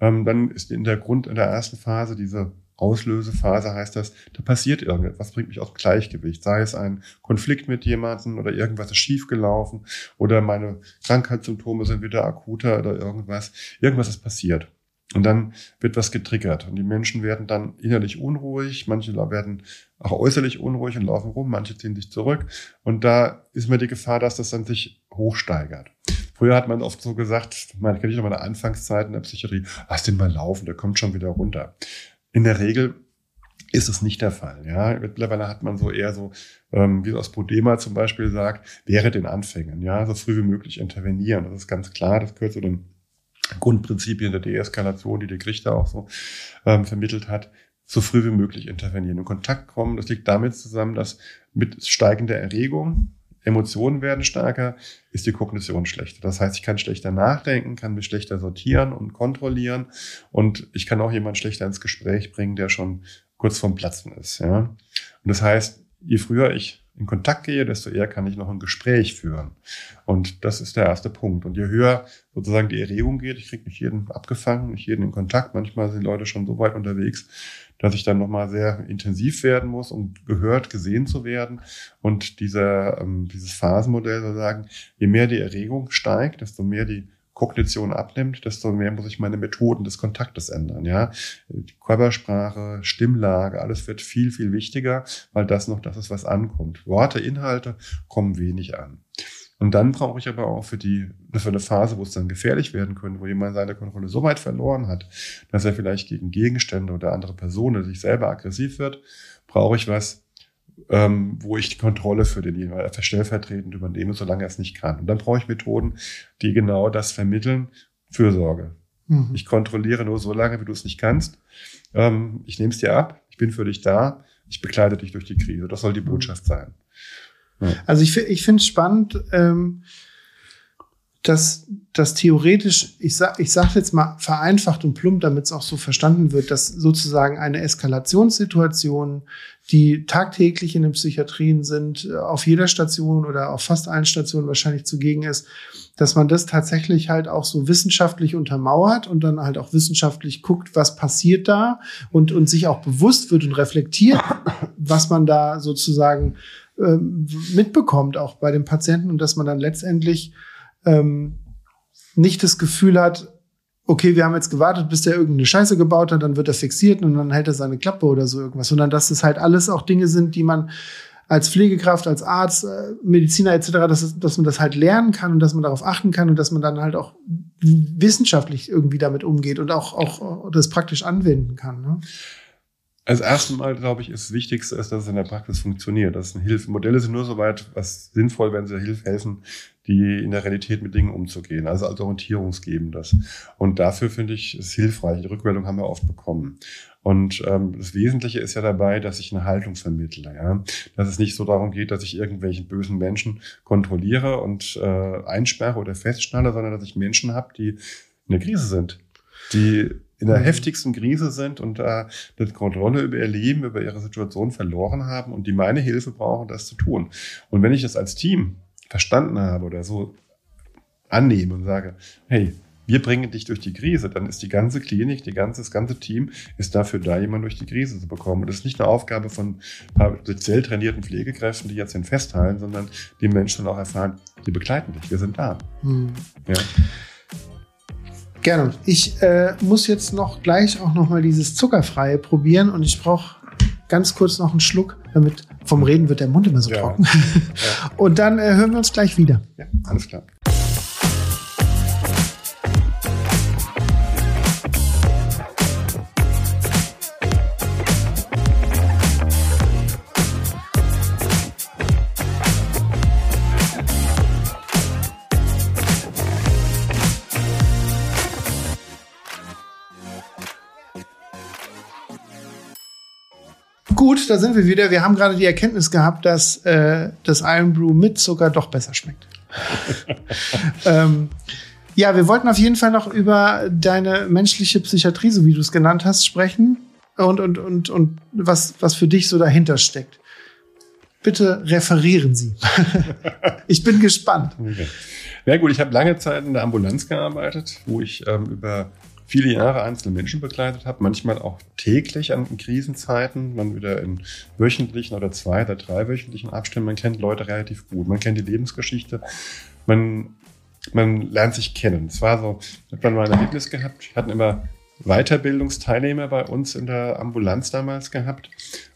ähm, dann ist in der Grund, in der ersten Phase diese Auslösephase heißt das, da passiert irgendetwas, bringt mich aus Gleichgewicht. Sei es ein Konflikt mit jemandem oder irgendwas ist schiefgelaufen oder meine Krankheitssymptome sind wieder akuter oder irgendwas. Irgendwas ist passiert. Und dann wird was getriggert und die Menschen werden dann innerlich unruhig, manche werden auch äußerlich unruhig und laufen rum, manche ziehen sich zurück und da ist mir die Gefahr, dass das dann sich hochsteigert. Früher hat man oft so gesagt, man kenne ich noch meine Anfangszeit in der Psychiatrie, lass den mal laufen, der kommt schon wieder runter. In der Regel ist es nicht der Fall. Ja, mittlerweile hat man so eher so, ähm, wie aus Bodema zum Beispiel sagt, wäre den Anfängen, ja, so früh wie möglich intervenieren. Das ist ganz klar, das gehört zu den Grundprinzipien der Deeskalation, die der Richter auch so ähm, vermittelt hat, so früh wie möglich intervenieren, in Kontakt kommen. Das liegt damit zusammen, dass mit steigender Erregung Emotionen werden stärker, ist die Kognition schlechter. Das heißt, ich kann schlechter nachdenken, kann mich schlechter sortieren und kontrollieren und ich kann auch jemanden schlechter ins Gespräch bringen, der schon kurz vorm Platzen ist. Ja? Und das heißt, je früher ich in Kontakt gehe, desto eher kann ich noch ein Gespräch führen. Und das ist der erste Punkt. Und je höher sozusagen die Erregung geht, ich kriege nicht jeden abgefangen, nicht jeden in Kontakt. Manchmal sind Leute schon so weit unterwegs, dass ich dann nochmal sehr intensiv werden muss, um gehört, gesehen zu werden. Und dieser, ähm, dieses Phasenmodell sozusagen, je mehr die Erregung steigt, desto mehr die Kognition abnimmt, desto mehr muss ich meine Methoden des Kontaktes ändern. Ja, die Körpersprache, Stimmlage, alles wird viel viel wichtiger, weil das noch das ist, was ankommt. Worte, Inhalte kommen wenig an. Und dann brauche ich aber auch für die für eine Phase, wo es dann gefährlich werden könnte, wo jemand seine Kontrolle so weit verloren hat, dass er vielleicht gegen Gegenstände oder andere Personen sich selber aggressiv wird, brauche ich was, ähm, wo ich die Kontrolle für den jeweiligen stellvertretend übernehme, solange er es nicht kann. Und dann brauche ich Methoden, die genau das vermitteln. Fürsorge. Mhm. Ich kontrolliere nur so lange, wie du es nicht kannst. Ähm, ich nehme es dir ab. Ich bin für dich da. Ich begleite dich durch die Krise. Das soll die mhm. Botschaft sein. Ja. Also ich, ich finde es spannend, ähm, dass, dass theoretisch, ich sag, ich sage jetzt mal vereinfacht und plump, damit es auch so verstanden wird, dass sozusagen eine Eskalationssituation, die tagtäglich in den Psychiatrien sind, äh, auf jeder Station oder auf fast allen Stationen wahrscheinlich zugegen ist, dass man das tatsächlich halt auch so wissenschaftlich untermauert und dann halt auch wissenschaftlich guckt, was passiert da und, und sich auch bewusst wird und reflektiert, was man da sozusagen ähm, mitbekommt, auch bei den Patienten und dass man dann letztendlich ähm, nicht das Gefühl hat, okay, wir haben jetzt gewartet, bis der irgendeine Scheiße gebaut hat, dann wird er fixiert und dann hält er seine Klappe oder so irgendwas, sondern dass es halt alles auch Dinge sind, die man als Pflegekraft, als Arzt, äh, Mediziner etc., dass, dass man das halt lernen kann und dass man darauf achten kann und dass man dann halt auch wissenschaftlich irgendwie damit umgeht und auch, auch das praktisch anwenden kann. Ne? Als erstes Mal, glaube ich, ist das Wichtigste, dass es in der Praxis funktioniert. Das sind Hilfe. Modelle sind nur so weit, was sinnvoll, wenn sie Hilfe helfen, die in der Realität mit Dingen umzugehen. Also als Orientierungsgeben das. Und dafür finde ich es hilfreich. Die Rückmeldung haben wir oft bekommen. Und ähm, das Wesentliche ist ja dabei, dass ich eine Haltung vermittle. Ja? Dass es nicht so darum geht, dass ich irgendwelchen bösen Menschen kontrolliere und äh, einsperre oder festschnalle, sondern dass ich Menschen habe, die in der Krise sind, die in der mhm. heftigsten Krise sind und da äh, die Kontrolle über ihr Leben, über ihre Situation verloren haben und die meine Hilfe brauchen, das zu tun. Und wenn ich das als Team verstanden habe oder so annehme und sage, hey, wir bringen dich durch die Krise, dann ist die ganze Klinik, die ganze, das ganze Team ist dafür da, jemanden durch die Krise zu bekommen. Und das ist nicht eine Aufgabe von speziell trainierten Pflegekräften, die jetzt den festhalten, sondern die Menschen dann auch erfahren, wir begleiten dich, wir sind da. Hm. Ja. Gerne. Ich äh, muss jetzt noch gleich auch noch mal dieses Zuckerfreie probieren und ich brauche ganz kurz noch einen Schluck, damit vom Reden wird der Mund immer so ja. trocken. Ja. Und dann äh, hören wir uns gleich wieder. Ja, alles klar. Da sind wir wieder. Wir haben gerade die Erkenntnis gehabt, dass äh, das Iron Brew mit Zucker doch besser schmeckt. ähm, Ja, wir wollten auf jeden Fall noch über deine menschliche Psychiatrie, so wie du es genannt hast, sprechen und, und, und, und was, was für dich so dahinter steckt. Bitte referieren Sie. ich bin gespannt. Okay. Ja gut, ich habe lange Zeit in der Ambulanz gearbeitet, wo ich ähm, über viele Jahre einzelne Menschen begleitet habe, manchmal auch täglich an Krisenzeiten, man wieder in wöchentlichen oder zwei- oder dreiwöchentlichen Abständen. Man kennt Leute relativ gut, man kennt die Lebensgeschichte, man, man lernt sich kennen. Es war so, hat man mal ein Erlebnis gehabt, wir hatten immer Weiterbildungsteilnehmer bei uns in der Ambulanz damals gehabt.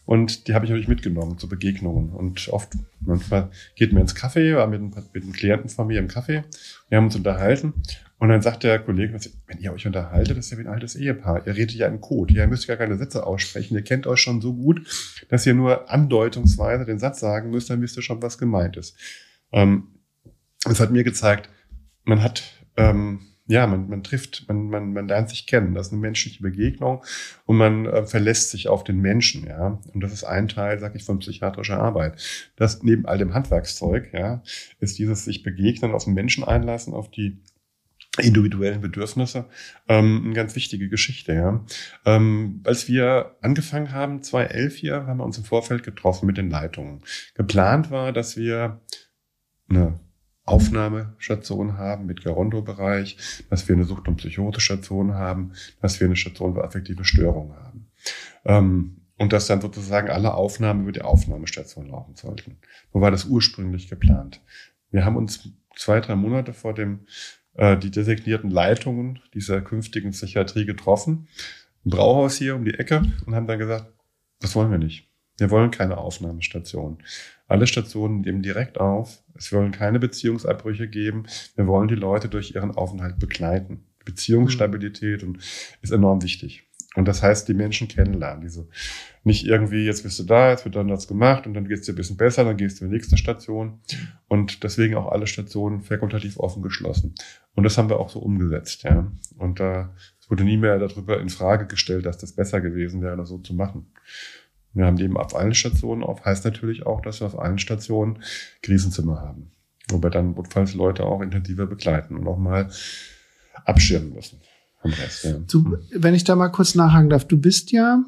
Und die habe ich natürlich mitgenommen zu Begegnungen. Und oft, manchmal geht man ins Café, war mit, mit einem Klienten von mir im Café. Wir haben uns unterhalten. Und dann sagt der Kollege, wenn ihr euch unterhaltet, ist ja wie ein altes Ehepaar. Ihr redet ja in Code. Ihr müsst gar keine Sätze aussprechen. Ihr kennt euch schon so gut, dass ihr nur andeutungsweise den Satz sagen müsst, dann wisst ihr schon, was gemeint ist. Ähm, das hat mir gezeigt, man hat, ähm, ja, man, man trifft, man, man, man lernt sich kennen. Das ist eine menschliche Begegnung und man äh, verlässt sich auf den Menschen, ja. Und das ist ein Teil, sag ich, von psychiatrischer Arbeit. Das neben all dem Handwerkszeug, ja, ist dieses sich begegnen, auf den Menschen einlassen, auf die individuellen Bedürfnisse, ähm, eine ganz wichtige Geschichte. Ja. Ähm, als wir angefangen haben, 2011 hier, haben wir uns im Vorfeld getroffen mit den Leitungen. Geplant war, dass wir eine Aufnahmestation haben mit Gerondo-Bereich, dass wir eine Sucht- und Psychose-Station haben, dass wir eine Station für affektive Störungen haben. Ähm, und dass dann sozusagen alle Aufnahmen über die Aufnahmestation laufen sollten. So war das ursprünglich geplant. Wir haben uns zwei, drei Monate vor dem äh, die designierten Leitungen dieser künftigen Psychiatrie getroffen. Ein Brauhaus hier um die Ecke und haben dann gesagt, das wollen wir nicht. Wir wollen keine Aufnahmestation. Alle Stationen nehmen direkt auf. Es wollen keine Beziehungsabbrüche geben. Wir wollen die Leute durch ihren Aufenthalt begleiten. Beziehungsstabilität und ist enorm wichtig. Und das heißt, die Menschen kennenlernen. Diese nicht irgendwie, jetzt bist du da, jetzt wird dann das gemacht und dann geht es dir ein bisschen besser, dann gehst du in die nächste Station. Und deswegen auch alle Stationen fakultativ offen geschlossen. Und das haben wir auch so umgesetzt, ja. Und da es wurde nie mehr darüber in Frage gestellt, dass das besser gewesen wäre, das so zu machen. Wir haben eben auf allen Stationen auf, heißt natürlich auch, dass wir auf allen Stationen Krisenzimmer haben. Wobei dann notfalls Leute auch intensiver begleiten und auch mal abschirmen müssen. Rest, ja. du, wenn ich da mal kurz nachhaken darf, du bist ja,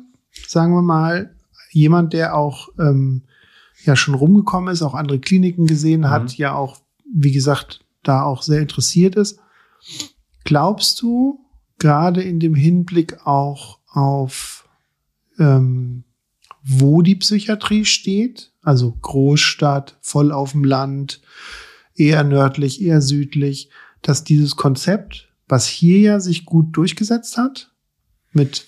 sagen wir mal, jemand, der auch ähm, ja schon rumgekommen ist, auch andere Kliniken gesehen mhm. hat, ja auch, wie gesagt, da auch sehr interessiert ist. Glaubst du, gerade in dem Hinblick auch auf ähm, wo die Psychiatrie steht, also Großstadt, voll auf dem Land, eher nördlich, eher südlich, dass dieses Konzept, was hier ja sich gut durchgesetzt hat, mit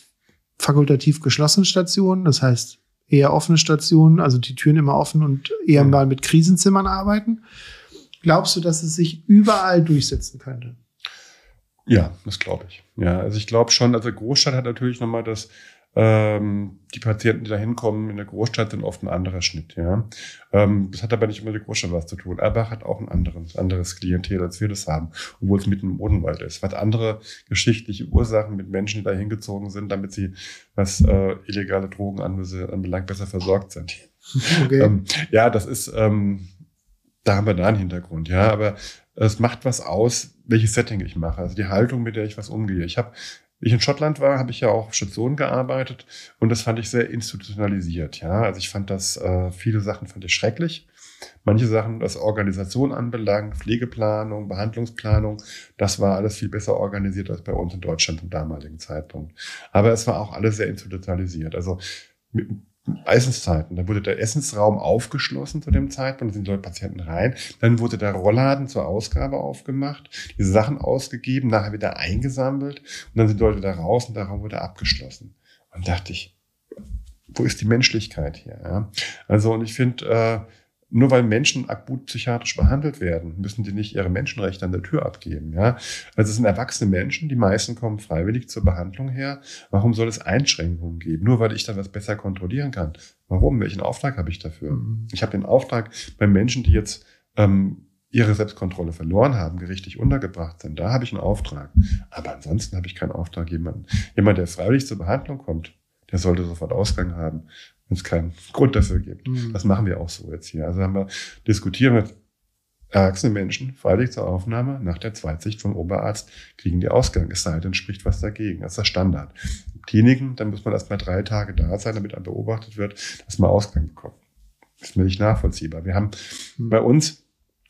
fakultativ geschlossenen Stationen, das heißt eher offene Stationen, also die Türen immer offen und eher mal mit Krisenzimmern arbeiten. Glaubst du, dass es sich überall durchsetzen könnte? Ja, das glaube ich. Ja, also ich glaube schon, also Großstadt hat natürlich nochmal das ähm, die Patienten, die da hinkommen in der Großstadt, sind oft ein anderer Schnitt. Ja, ähm, das hat aber nicht immer mit der Großstadt was zu tun. Aber hat auch ein anderes, anderes Klientel, als wir das haben, obwohl es mitten im Odenwald ist. Hat andere geschichtliche Ursachen mit Menschen, die da hingezogen sind, damit sie, was äh, illegale Drogen anbelangt, besser versorgt sind. Okay. ähm, ja, das ist, ähm, da haben wir da einen Hintergrund. Ja, aber es macht was aus, welches Setting ich mache, also die Haltung, mit der ich was umgehe. Ich habe ich in Schottland war, habe ich ja auch auf Stationen gearbeitet und das fand ich sehr institutionalisiert. Ja, also ich fand das äh, viele Sachen fand ich schrecklich. Manche Sachen, was Organisation anbelangt, Pflegeplanung, Behandlungsplanung, das war alles viel besser organisiert als bei uns in Deutschland zum damaligen Zeitpunkt. Aber es war auch alles sehr institutionalisiert. Also Eisenszeiten. Da wurde der Essensraum aufgeschlossen zu dem Zeitpunkt, da sind die Leute Patienten rein. Dann wurde der Rollladen zur Ausgabe aufgemacht, diese Sachen ausgegeben, nachher wieder eingesammelt und dann sind die Leute da raus und der Raum wurde abgeschlossen. Und dachte ich, wo ist die Menschlichkeit hier? Ja? Also, und ich finde, äh, nur weil Menschen akut psychiatrisch behandelt werden, müssen die nicht ihre Menschenrechte an der Tür abgeben. Ja? Also es sind erwachsene Menschen, die meisten kommen freiwillig zur Behandlung her. Warum soll es Einschränkungen geben? Nur weil ich dann was besser kontrollieren kann. Warum? Welchen Auftrag habe ich dafür? Mhm. Ich habe den Auftrag bei Menschen, die jetzt ähm, ihre Selbstkontrolle verloren haben, gerichtlich untergebracht sind. Da habe ich einen Auftrag. Aber ansonsten habe ich keinen Auftrag. Jemand, jemand, der freiwillig zur Behandlung kommt, der sollte sofort Ausgang haben wenn es keinen Grund dafür gibt. Mhm. Das machen wir auch so jetzt hier. Also haben wir diskutieren mit erwachsene Menschen, freilich zur Aufnahme, nach der Zweitsicht vom Oberarzt, kriegen die Ausgang. Es sei denn, spricht was dagegen. Das ist der Standard. In Kliniken, dann muss man erst mal drei Tage da sein, damit man beobachtet wird, dass man Ausgang bekommt. Das ist mir nicht nachvollziehbar. Wir haben hm. bei uns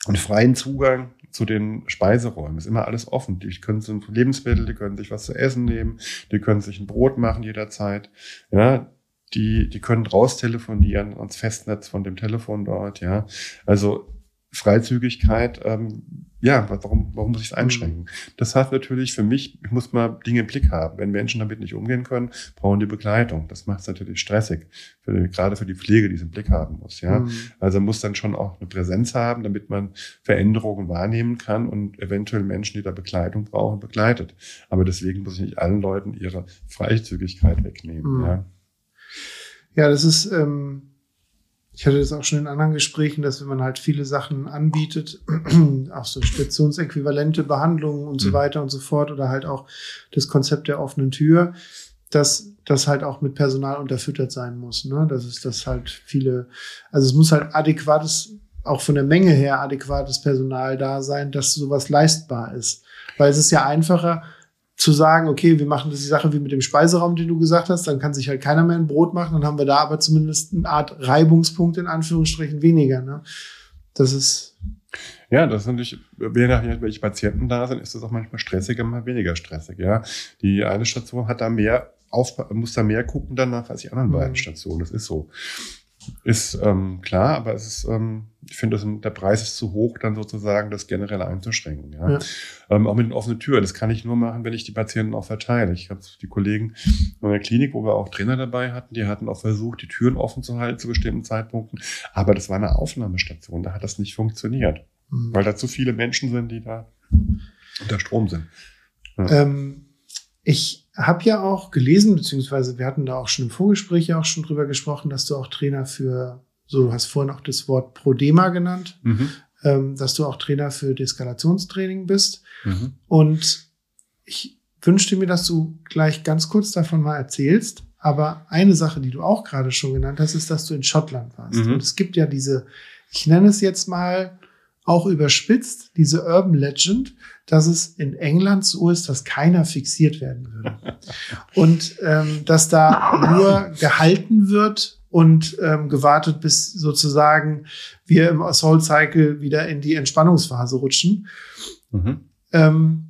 einen freien Zugang zu den Speiseräumen. Ist immer alles offen. Die können sich Lebensmittel, die können sich was zu essen nehmen, die können sich ein Brot machen jederzeit. Ja, die, die können raus telefonieren ans Festnetz von dem Telefon dort, ja. Also Freizügigkeit, ähm, ja, warum, warum muss ich es einschränken? Das heißt natürlich für mich, ich muss mal Dinge im Blick haben. Wenn Menschen damit nicht umgehen können, brauchen die Begleitung. Das macht es natürlich stressig, für, gerade für die Pflege, die es im Blick haben muss. Ja, mhm. also muss dann schon auch eine Präsenz haben, damit man Veränderungen wahrnehmen kann und eventuell Menschen, die da Begleitung brauchen, begleitet. Aber deswegen muss ich nicht allen Leuten ihre Freizügigkeit wegnehmen. Mhm. Ja. ja, das ist ähm ich hatte das auch schon in anderen Gesprächen, dass wenn man halt viele Sachen anbietet, auch so stationsäquivalente Behandlungen und so mhm. weiter und so fort oder halt auch das Konzept der offenen Tür, dass das halt auch mit Personal unterfüttert sein muss. Ne? Das ist das halt viele, also es muss halt adäquates, auch von der Menge her adäquates Personal da sein, dass sowas leistbar ist. Weil es ist ja einfacher, zu sagen, okay, wir machen das die Sache wie mit dem Speiseraum, den du gesagt hast, dann kann sich halt keiner mehr ein Brot machen, dann haben wir da aber zumindest eine Art Reibungspunkt in Anführungsstrichen weniger. Ne? Das ist. Ja, das ist natürlich, je nachdem, welche Patienten da sind, ist das auch manchmal stressiger, mal weniger stressig. Ja, die eine Station hat da mehr auf, muss da mehr gucken danach als die anderen mhm. beiden Stationen. Das ist so. Ist ähm, klar, aber es ist, ähm, ich finde, der Preis ist zu hoch, dann sozusagen das generell einzuschränken. Ja? ja. Ähm, auch mit den offenen Türen. Das kann ich nur machen, wenn ich die Patienten auch verteile. Ich habe die Kollegen in der Klinik, wo wir auch Trainer dabei hatten, die hatten auch versucht, die Türen offen zu halten zu bestimmten Zeitpunkten. Aber das war eine Aufnahmestation, da hat das nicht funktioniert, mhm. weil da zu viele Menschen sind, die da unter Strom sind. Ja. Ähm, ich habe ja auch gelesen, beziehungsweise wir hatten da auch schon im Vorgespräch ja auch schon drüber gesprochen, dass du auch Trainer für, so du hast vorhin auch das Wort Prodema genannt, mhm. ähm, dass du auch Trainer für Deeskalationstraining bist. Mhm. Und ich wünschte mir, dass du gleich ganz kurz davon mal erzählst. Aber eine Sache, die du auch gerade schon genannt hast, ist, dass du in Schottland warst. Mhm. Und es gibt ja diese, ich nenne es jetzt mal auch überspitzt, diese Urban Legend, dass es in England so ist, dass keiner fixiert werden würde. Und ähm, dass da nur gehalten wird und ähm, gewartet, bis sozusagen wir im Assault Cycle wieder in die Entspannungsphase rutschen. Mhm. Ähm,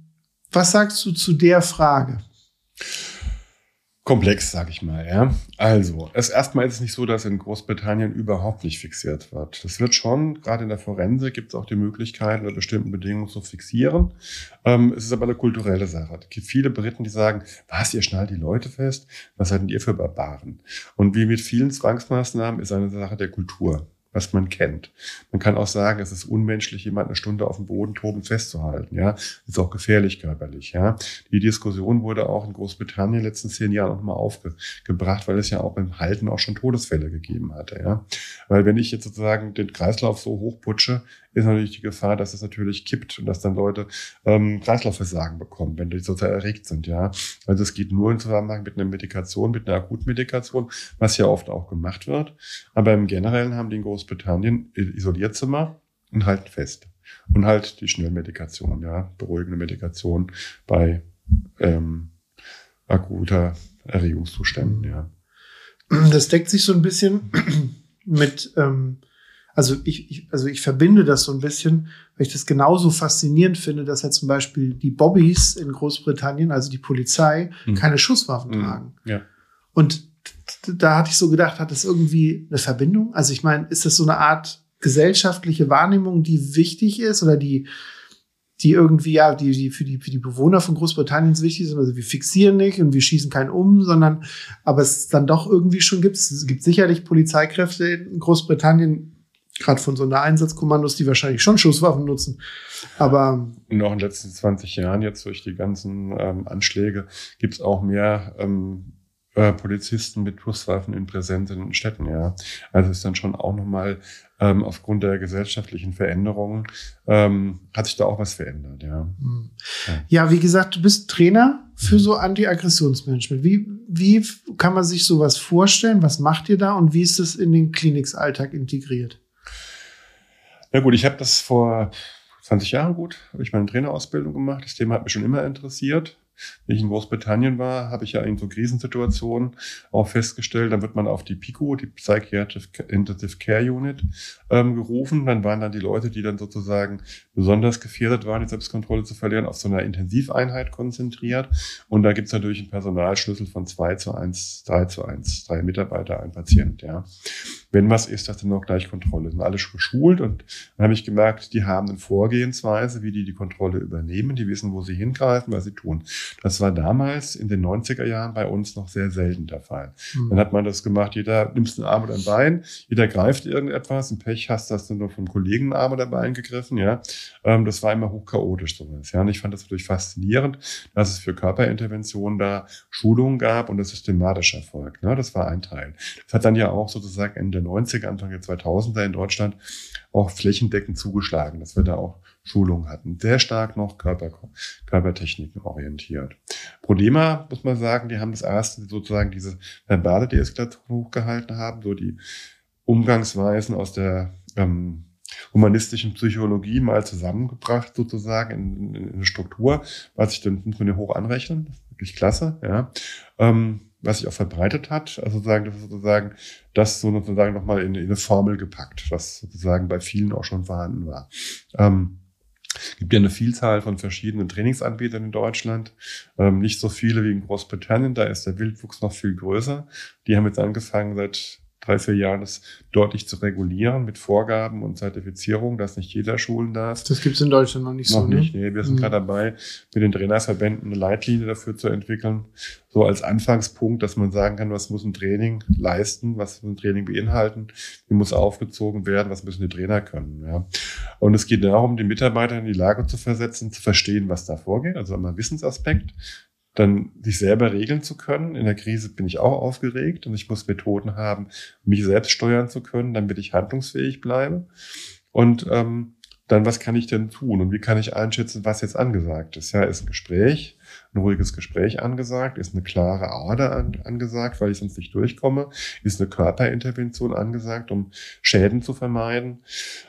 was sagst du zu der Frage? Komplex, sag ich mal. Ja, also es erstmal ist es nicht so, dass in Großbritannien überhaupt nicht fixiert wird. Das wird schon. Gerade in der Forensik gibt es auch die Möglichkeit, unter bestimmten Bedingungen zu fixieren. Ähm, es ist aber eine kulturelle Sache. Es gibt viele Briten, die sagen: Was, ihr schnallt die Leute fest? Was seid denn ihr für Barbaren? Und wie mit vielen Zwangsmaßnahmen ist eine Sache der Kultur was man kennt. Man kann auch sagen, es ist unmenschlich, jemand eine Stunde auf dem Boden toben festzuhalten. Ja, ist auch gefährlich körperlich. Ja, die Diskussion wurde auch in Großbritannien in den letzten zehn Jahren nochmal aufgebracht, weil es ja auch beim Halten auch schon Todesfälle gegeben hatte. Ja, weil wenn ich jetzt sozusagen den Kreislauf so hochputsche, ist natürlich die Gefahr, dass es natürlich kippt und dass dann Leute ähm, Kreislaufversagen bekommen, wenn die sozusagen erregt sind. Ja, also es geht nur im Zusammenhang mit einer Medikation, mit einer Akutmedikation, was ja oft auch gemacht wird. Aber im Generellen haben die in Großbritannien Isolierzimmer und halten fest und halt die Schnellmedikation, ja, beruhigende Medikation bei ähm, akuter Erregungszuständen, ja. Das deckt sich so ein bisschen mit ähm, also ich, ich, also ich verbinde das so ein bisschen, weil ich das genauso faszinierend finde, dass ja zum Beispiel die Bobbys in Großbritannien, also die Polizei, mhm. keine Schusswaffen mhm. tragen. Ja. Und da hatte ich so gedacht, hat das irgendwie eine Verbindung? Also ich meine, ist das so eine Art gesellschaftliche Wahrnehmung, die wichtig ist oder die, die irgendwie, ja, die, die für die, für die Bewohner von Großbritannien wichtig sind. Also wir fixieren nicht und wir schießen keinen um, sondern, aber es dann doch irgendwie schon gibt. Es gibt sicherlich Polizeikräfte in Großbritannien, Gerade von so einer Einsatzkommandos, die wahrscheinlich schon Schusswaffen nutzen. Aber. Und auch in den letzten 20 Jahren, jetzt durch die ganzen ähm, Anschläge, gibt es auch mehr ähm, äh, Polizisten mit Schusswaffen in den Städten, ja. Also ist dann schon auch nochmal ähm, aufgrund der gesellschaftlichen Veränderungen ähm, hat sich da auch was verändert, ja. Hm. ja. Ja, wie gesagt, du bist Trainer für so Anti-Aggressionsmanagement. Wie, wie kann man sich sowas vorstellen? Was macht ihr da und wie ist es in den Kliniksalltag integriert? Na gut, ich habe das vor 20 Jahren gut, habe ich meine Trainerausbildung gemacht. Das Thema hat mich schon immer interessiert. Wenn ich in Großbritannien war, habe ich ja in so Krisensituationen auch festgestellt, dann wird man auf die PICO, die Psychiatric Intensive Care Unit, ähm, gerufen. Dann waren dann die Leute, die dann sozusagen besonders gefährdet waren, die Selbstkontrolle zu verlieren, auf so einer Intensiveinheit konzentriert. Und da gibt es natürlich einen Personalschlüssel von zwei zu eins, drei zu eins, drei Mitarbeiter, ein Patient, ja. Wenn was ist, das dann auch gleich Kontrolle. Sind alle geschult und dann habe ich gemerkt, die haben eine Vorgehensweise, wie die die Kontrolle übernehmen. Die wissen, wo sie hingreifen, was sie tun. Das war damals in den 90er Jahren bei uns noch sehr selten der Fall. Mhm. Dann hat man das gemacht, jeder nimmst einen Arm oder ein Bein, jeder greift irgendetwas, ein Pech hast, hast du nur vom Kollegen einen Arm oder ein Bein gegriffen, ja. Ähm, das war immer hochchaotisch sowas, ja. Und ich fand das natürlich faszinierend, dass es für Körperinterventionen da Schulungen gab und das systematisch erfolgt. Ne? Das war ein Teil. Das hat dann ja auch sozusagen Ende der 90er, Anfang der 2000er in Deutschland auch flächendeckend zugeschlagen, dass wir da auch Schulungen hatten. Sehr stark noch Körper, Körpertechniken orientiert. Prodema, muss man sagen, die haben das erste sozusagen diese verbale Deeskalation hochgehalten haben, so die Umgangsweisen aus der ähm, humanistischen Psychologie mal zusammengebracht, sozusagen in, in, in eine Struktur, was ich dann muss man hoch anrechnen. Wirklich klasse, ja. Ähm, was sich auch verbreitet hat, also sozusagen, das sozusagen, das so sozusagen nochmal in, in eine Formel gepackt, was sozusagen bei vielen auch schon vorhanden war. Ähm, gibt ja eine Vielzahl von verschiedenen Trainingsanbietern in Deutschland. Ähm, nicht so viele wie in Großbritannien, da ist der Wildwuchs noch viel größer. Die haben jetzt angefangen, seit drei, vier Jahren das deutlich zu regulieren mit Vorgaben und Zertifizierung, dass nicht jeder schulen darf. Das gibt es in Deutschland noch nicht noch so. Noch nicht, ne? nee. Wir sind mhm. gerade dabei, mit den Trainerverbänden eine Leitlinie dafür zu entwickeln. So als Anfangspunkt, dass man sagen kann, was muss ein Training leisten, was muss ein Training beinhalten, wie muss aufgezogen werden, was müssen die Trainer können. Ja. Und es geht darum, die Mitarbeiter in die Lage zu versetzen, zu verstehen, was da vorgeht, also einmal Wissensaspekt, dann sich selber regeln zu können. In der Krise bin ich auch aufgeregt und ich muss Methoden haben, mich selbst steuern zu können, damit ich handlungsfähig bleibe. Und ähm, dann, was kann ich denn tun und wie kann ich einschätzen, was jetzt angesagt ist? Ja, ist ein Gespräch, ein ruhiges Gespräch angesagt, ist eine klare Ader an, angesagt, weil ich sonst nicht durchkomme, ist eine Körperintervention angesagt, um Schäden zu vermeiden.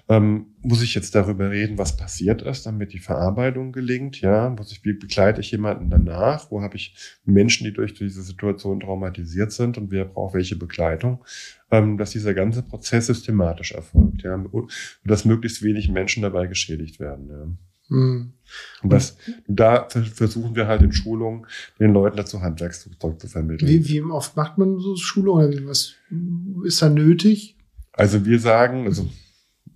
Ähm, muss ich jetzt darüber reden, was passiert ist, damit die Verarbeitung gelingt? Ja, muss ich, wie begleite ich jemanden danach? Wo habe ich Menschen, die durch diese Situation traumatisiert sind und wer braucht welche Begleitung? Ähm, dass dieser ganze Prozess systematisch erfolgt, ja, dass möglichst wenig Menschen dabei geschädigt werden. Ja. Mhm. Und das, da versuchen wir halt in Schulungen den Leuten dazu Handwerkszeug zu vermitteln. Wie, wie oft macht man so Schulungen? Oder was ist da nötig? Also wir sagen, also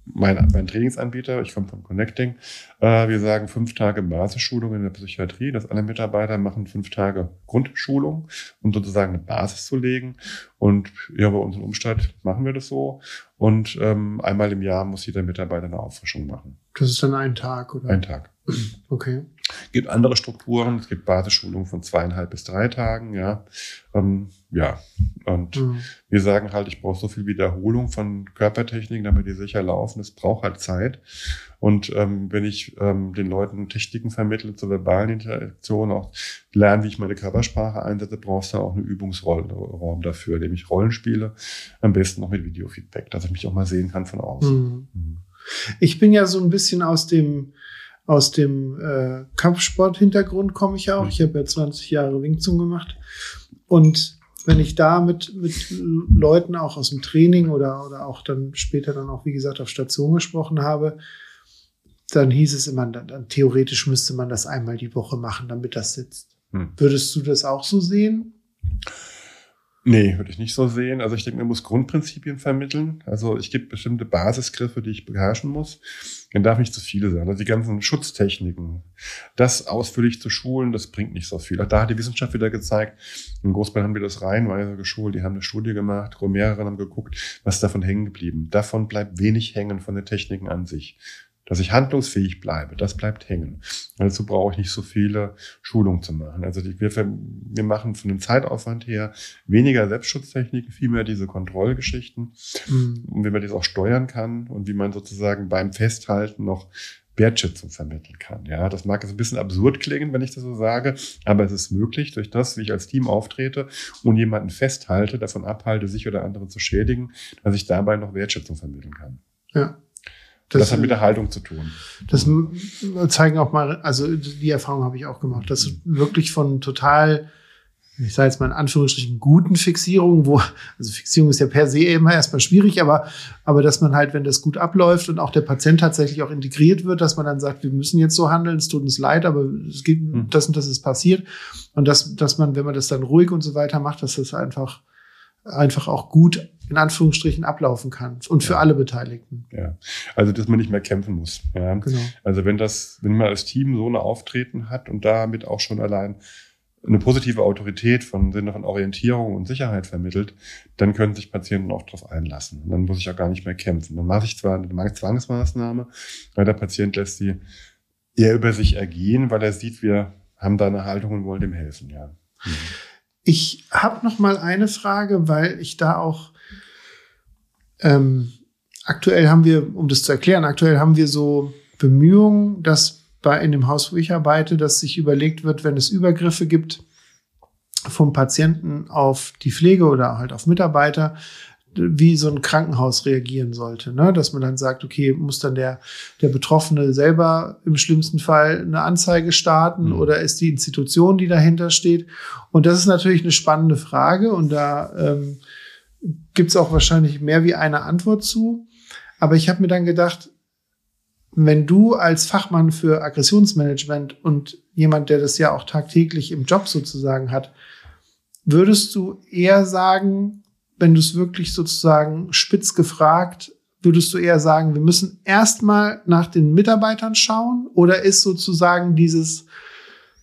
mein, mein Trainingsanbieter, ich komme vom Connecting, äh, wir sagen fünf Tage Basisschulung in der Psychiatrie, dass alle Mitarbeiter machen fünf Tage Grundschulung, um sozusagen eine Basis zu legen. Und ja, bei uns in Umstadt machen wir das so. Und ähm, einmal im Jahr muss jeder Mitarbeiter eine Auffrischung machen. Das ist dann ein Tag, oder? Ein Tag. Okay. Es gibt andere Strukturen, es gibt Basisschulungen von zweieinhalb bis drei Tagen, ja. Ähm, ja. Und mhm. wir sagen halt, ich brauche so viel Wiederholung von Körpertechniken, damit die sicher laufen. Es braucht halt Zeit. Und ähm, wenn ich ähm, den Leuten Techniken vermittle zur verbalen Interaktion, auch lernen, wie ich meine Körpersprache einsetze, brauchst du auch einen Übungsraum dafür, indem ich Rollen spiele. Am besten noch mit Videofeedback, dass ich mich auch mal sehen kann von außen. Mhm. Mhm. Ich bin ja so ein bisschen aus dem aus dem äh, Kampfsport-Hintergrund komme ich ja auch. Ich habe ja 20 Jahre Wing Chun gemacht. Und wenn ich da mit, mit Leuten auch aus dem Training oder, oder auch dann später dann auch, wie gesagt, auf Station gesprochen habe, dann hieß es immer, dann, dann theoretisch müsste man das einmal die Woche machen, damit das sitzt. Hm. Würdest du das auch so sehen? Nee, würde ich nicht so sehen. Also ich denke, man muss Grundprinzipien vermitteln. Also ich gibt bestimmte Basisgriffe, die ich beherrschen muss. Dann darf nicht zu viele sein. Also die ganzen Schutztechniken, das ausführlich zu schulen, das bringt nicht so viel. Auch da hat die Wissenschaft wieder gezeigt, in Großbritannien haben wir das reihenweise geschult, die haben eine Studie gemacht, mehrere haben geguckt, was davon hängen geblieben. Davon bleibt wenig hängen von den Techniken an sich dass ich handlungsfähig bleibe, das bleibt hängen. Also brauche ich nicht so viele Schulungen zu machen. Also die, wir, wir machen von dem Zeitaufwand her weniger Selbstschutztechniken, vielmehr diese Kontrollgeschichten, mhm. und wie man das auch steuern kann und wie man sozusagen beim Festhalten noch Wertschätzung vermitteln kann. Ja, das mag jetzt ein bisschen absurd klingen, wenn ich das so sage, aber es ist möglich durch das, wie ich als Team auftrete und jemanden festhalte, davon abhalte, sich oder andere zu schädigen, dass ich dabei noch Wertschätzung vermitteln kann. Ja. Das, das, hat mit der Haltung zu tun. Das zeigen auch mal, also die Erfahrung habe ich auch gemacht, dass wirklich von total ich sage jetzt mal in Anführungsstrichen, guten Fixierungen, wo, also Fixierung ist ja per se immer erstmal schwierig, aber, aber dass man halt, wenn das gut abläuft und auch der Patient tatsächlich auch integriert wird, dass man dann sagt, wir müssen jetzt so handeln, es tut uns leid, aber es gibt, mhm. das und das ist passiert. Und dass, dass man, wenn man das dann ruhig und so weiter macht, dass das einfach, einfach auch gut in Anführungsstrichen ablaufen kann und für ja. alle Beteiligten. Ja, also dass man nicht mehr kämpfen muss. Ja. Genau. Also wenn das, wenn man als Team so eine Auftreten hat und damit auch schon allein eine positive Autorität von Sinne von Orientierung und Sicherheit vermittelt, dann können sich Patienten auch darauf einlassen. Und dann muss ich auch gar nicht mehr kämpfen. Dann mache ich zwar eine Zwangsmaßnahme, weil der Patient lässt sie eher über sich ergehen, weil er sieht, wir haben da eine Haltung und wollen dem helfen, ja. Mhm. Ich habe noch mal eine Frage, weil ich da auch ähm, aktuell haben wir, um das zu erklären, aktuell haben wir so Bemühungen, dass bei in dem Haus, wo ich arbeite, dass sich überlegt wird, wenn es Übergriffe gibt vom Patienten auf die Pflege oder halt auf Mitarbeiter, wie so ein Krankenhaus reagieren sollte. Ne? Dass man dann sagt, okay, muss dann der, der Betroffene selber im schlimmsten Fall eine Anzeige starten mhm. oder ist die Institution, die dahinter steht? Und das ist natürlich eine spannende Frage und da ähm, gibt es auch wahrscheinlich mehr wie eine Antwort zu. Aber ich habe mir dann gedacht, wenn du als Fachmann für Aggressionsmanagement und jemand, der das ja auch tagtäglich im Job sozusagen hat, würdest du eher sagen, wenn du es wirklich sozusagen spitz gefragt, würdest du eher sagen, wir müssen erstmal nach den Mitarbeitern schauen oder ist sozusagen dieses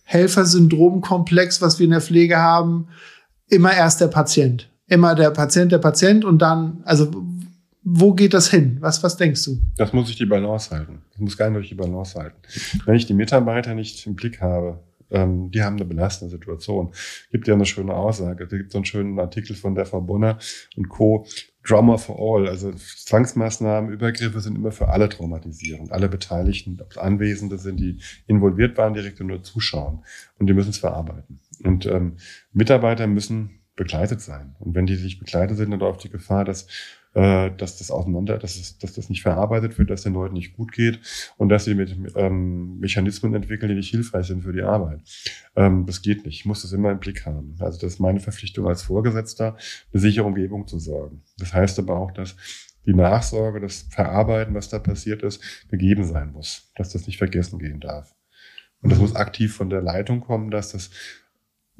Helfersyndrom-Komplex, was wir in der Pflege haben, immer erst der Patient? Immer der Patient, der Patient und dann, also wo geht das hin? Was, was denkst du? Das muss ich die Balance halten. Das muss gar nicht die Balance halten. Wenn ich die Mitarbeiter nicht im Blick habe, ähm, die haben eine belastende Situation. Gibt ja eine schöne Aussage. Es gibt so einen schönen Artikel von der Frau Bonner und Co. Drama for all. Also Zwangsmaßnahmen, Übergriffe sind immer für alle traumatisierend. Alle Beteiligten, ob es Anwesende sind, die involviert waren, direkt nur zuschauen. Und die müssen es verarbeiten. Und ähm, Mitarbeiter müssen begleitet sein. Und wenn die sich begleitet sind, dann läuft die Gefahr, dass äh, dass das auseinander, dass, es, dass das nicht verarbeitet wird, dass den Leuten nicht gut geht und dass sie mit ähm, Mechanismen entwickeln, die nicht hilfreich sind für die Arbeit. Ähm, das geht nicht. Ich muss das immer im Blick haben. Also das ist meine Verpflichtung als Vorgesetzter, eine sichere Umgebung zu sorgen. Das heißt aber auch, dass die Nachsorge, das Verarbeiten, was da passiert ist, gegeben sein muss, dass das nicht vergessen gehen darf. Und das muss aktiv von der Leitung kommen, dass das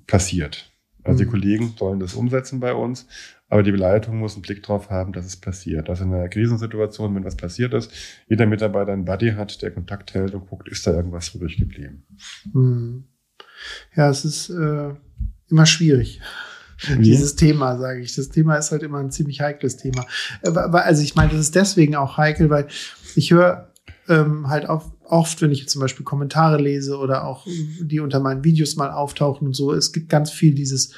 passiert. Also die mhm. Kollegen sollen das umsetzen bei uns, aber die Leitung muss einen Blick drauf haben, dass es passiert. Dass in einer Krisensituation, wenn was passiert ist, jeder Mitarbeiter einen Buddy hat, der Kontakt hält und guckt, ist da irgendwas übrig geblieben. Mhm. Ja, es ist äh, immer schwierig. Wie? Dieses Thema, sage ich. Das Thema ist halt immer ein ziemlich heikles Thema. Äh, also ich meine, das ist deswegen auch heikel, weil ich höre ähm, halt auch oft, wenn ich jetzt zum Beispiel Kommentare lese oder auch die unter meinen Videos mal auftauchen und so, es gibt ganz viel dieses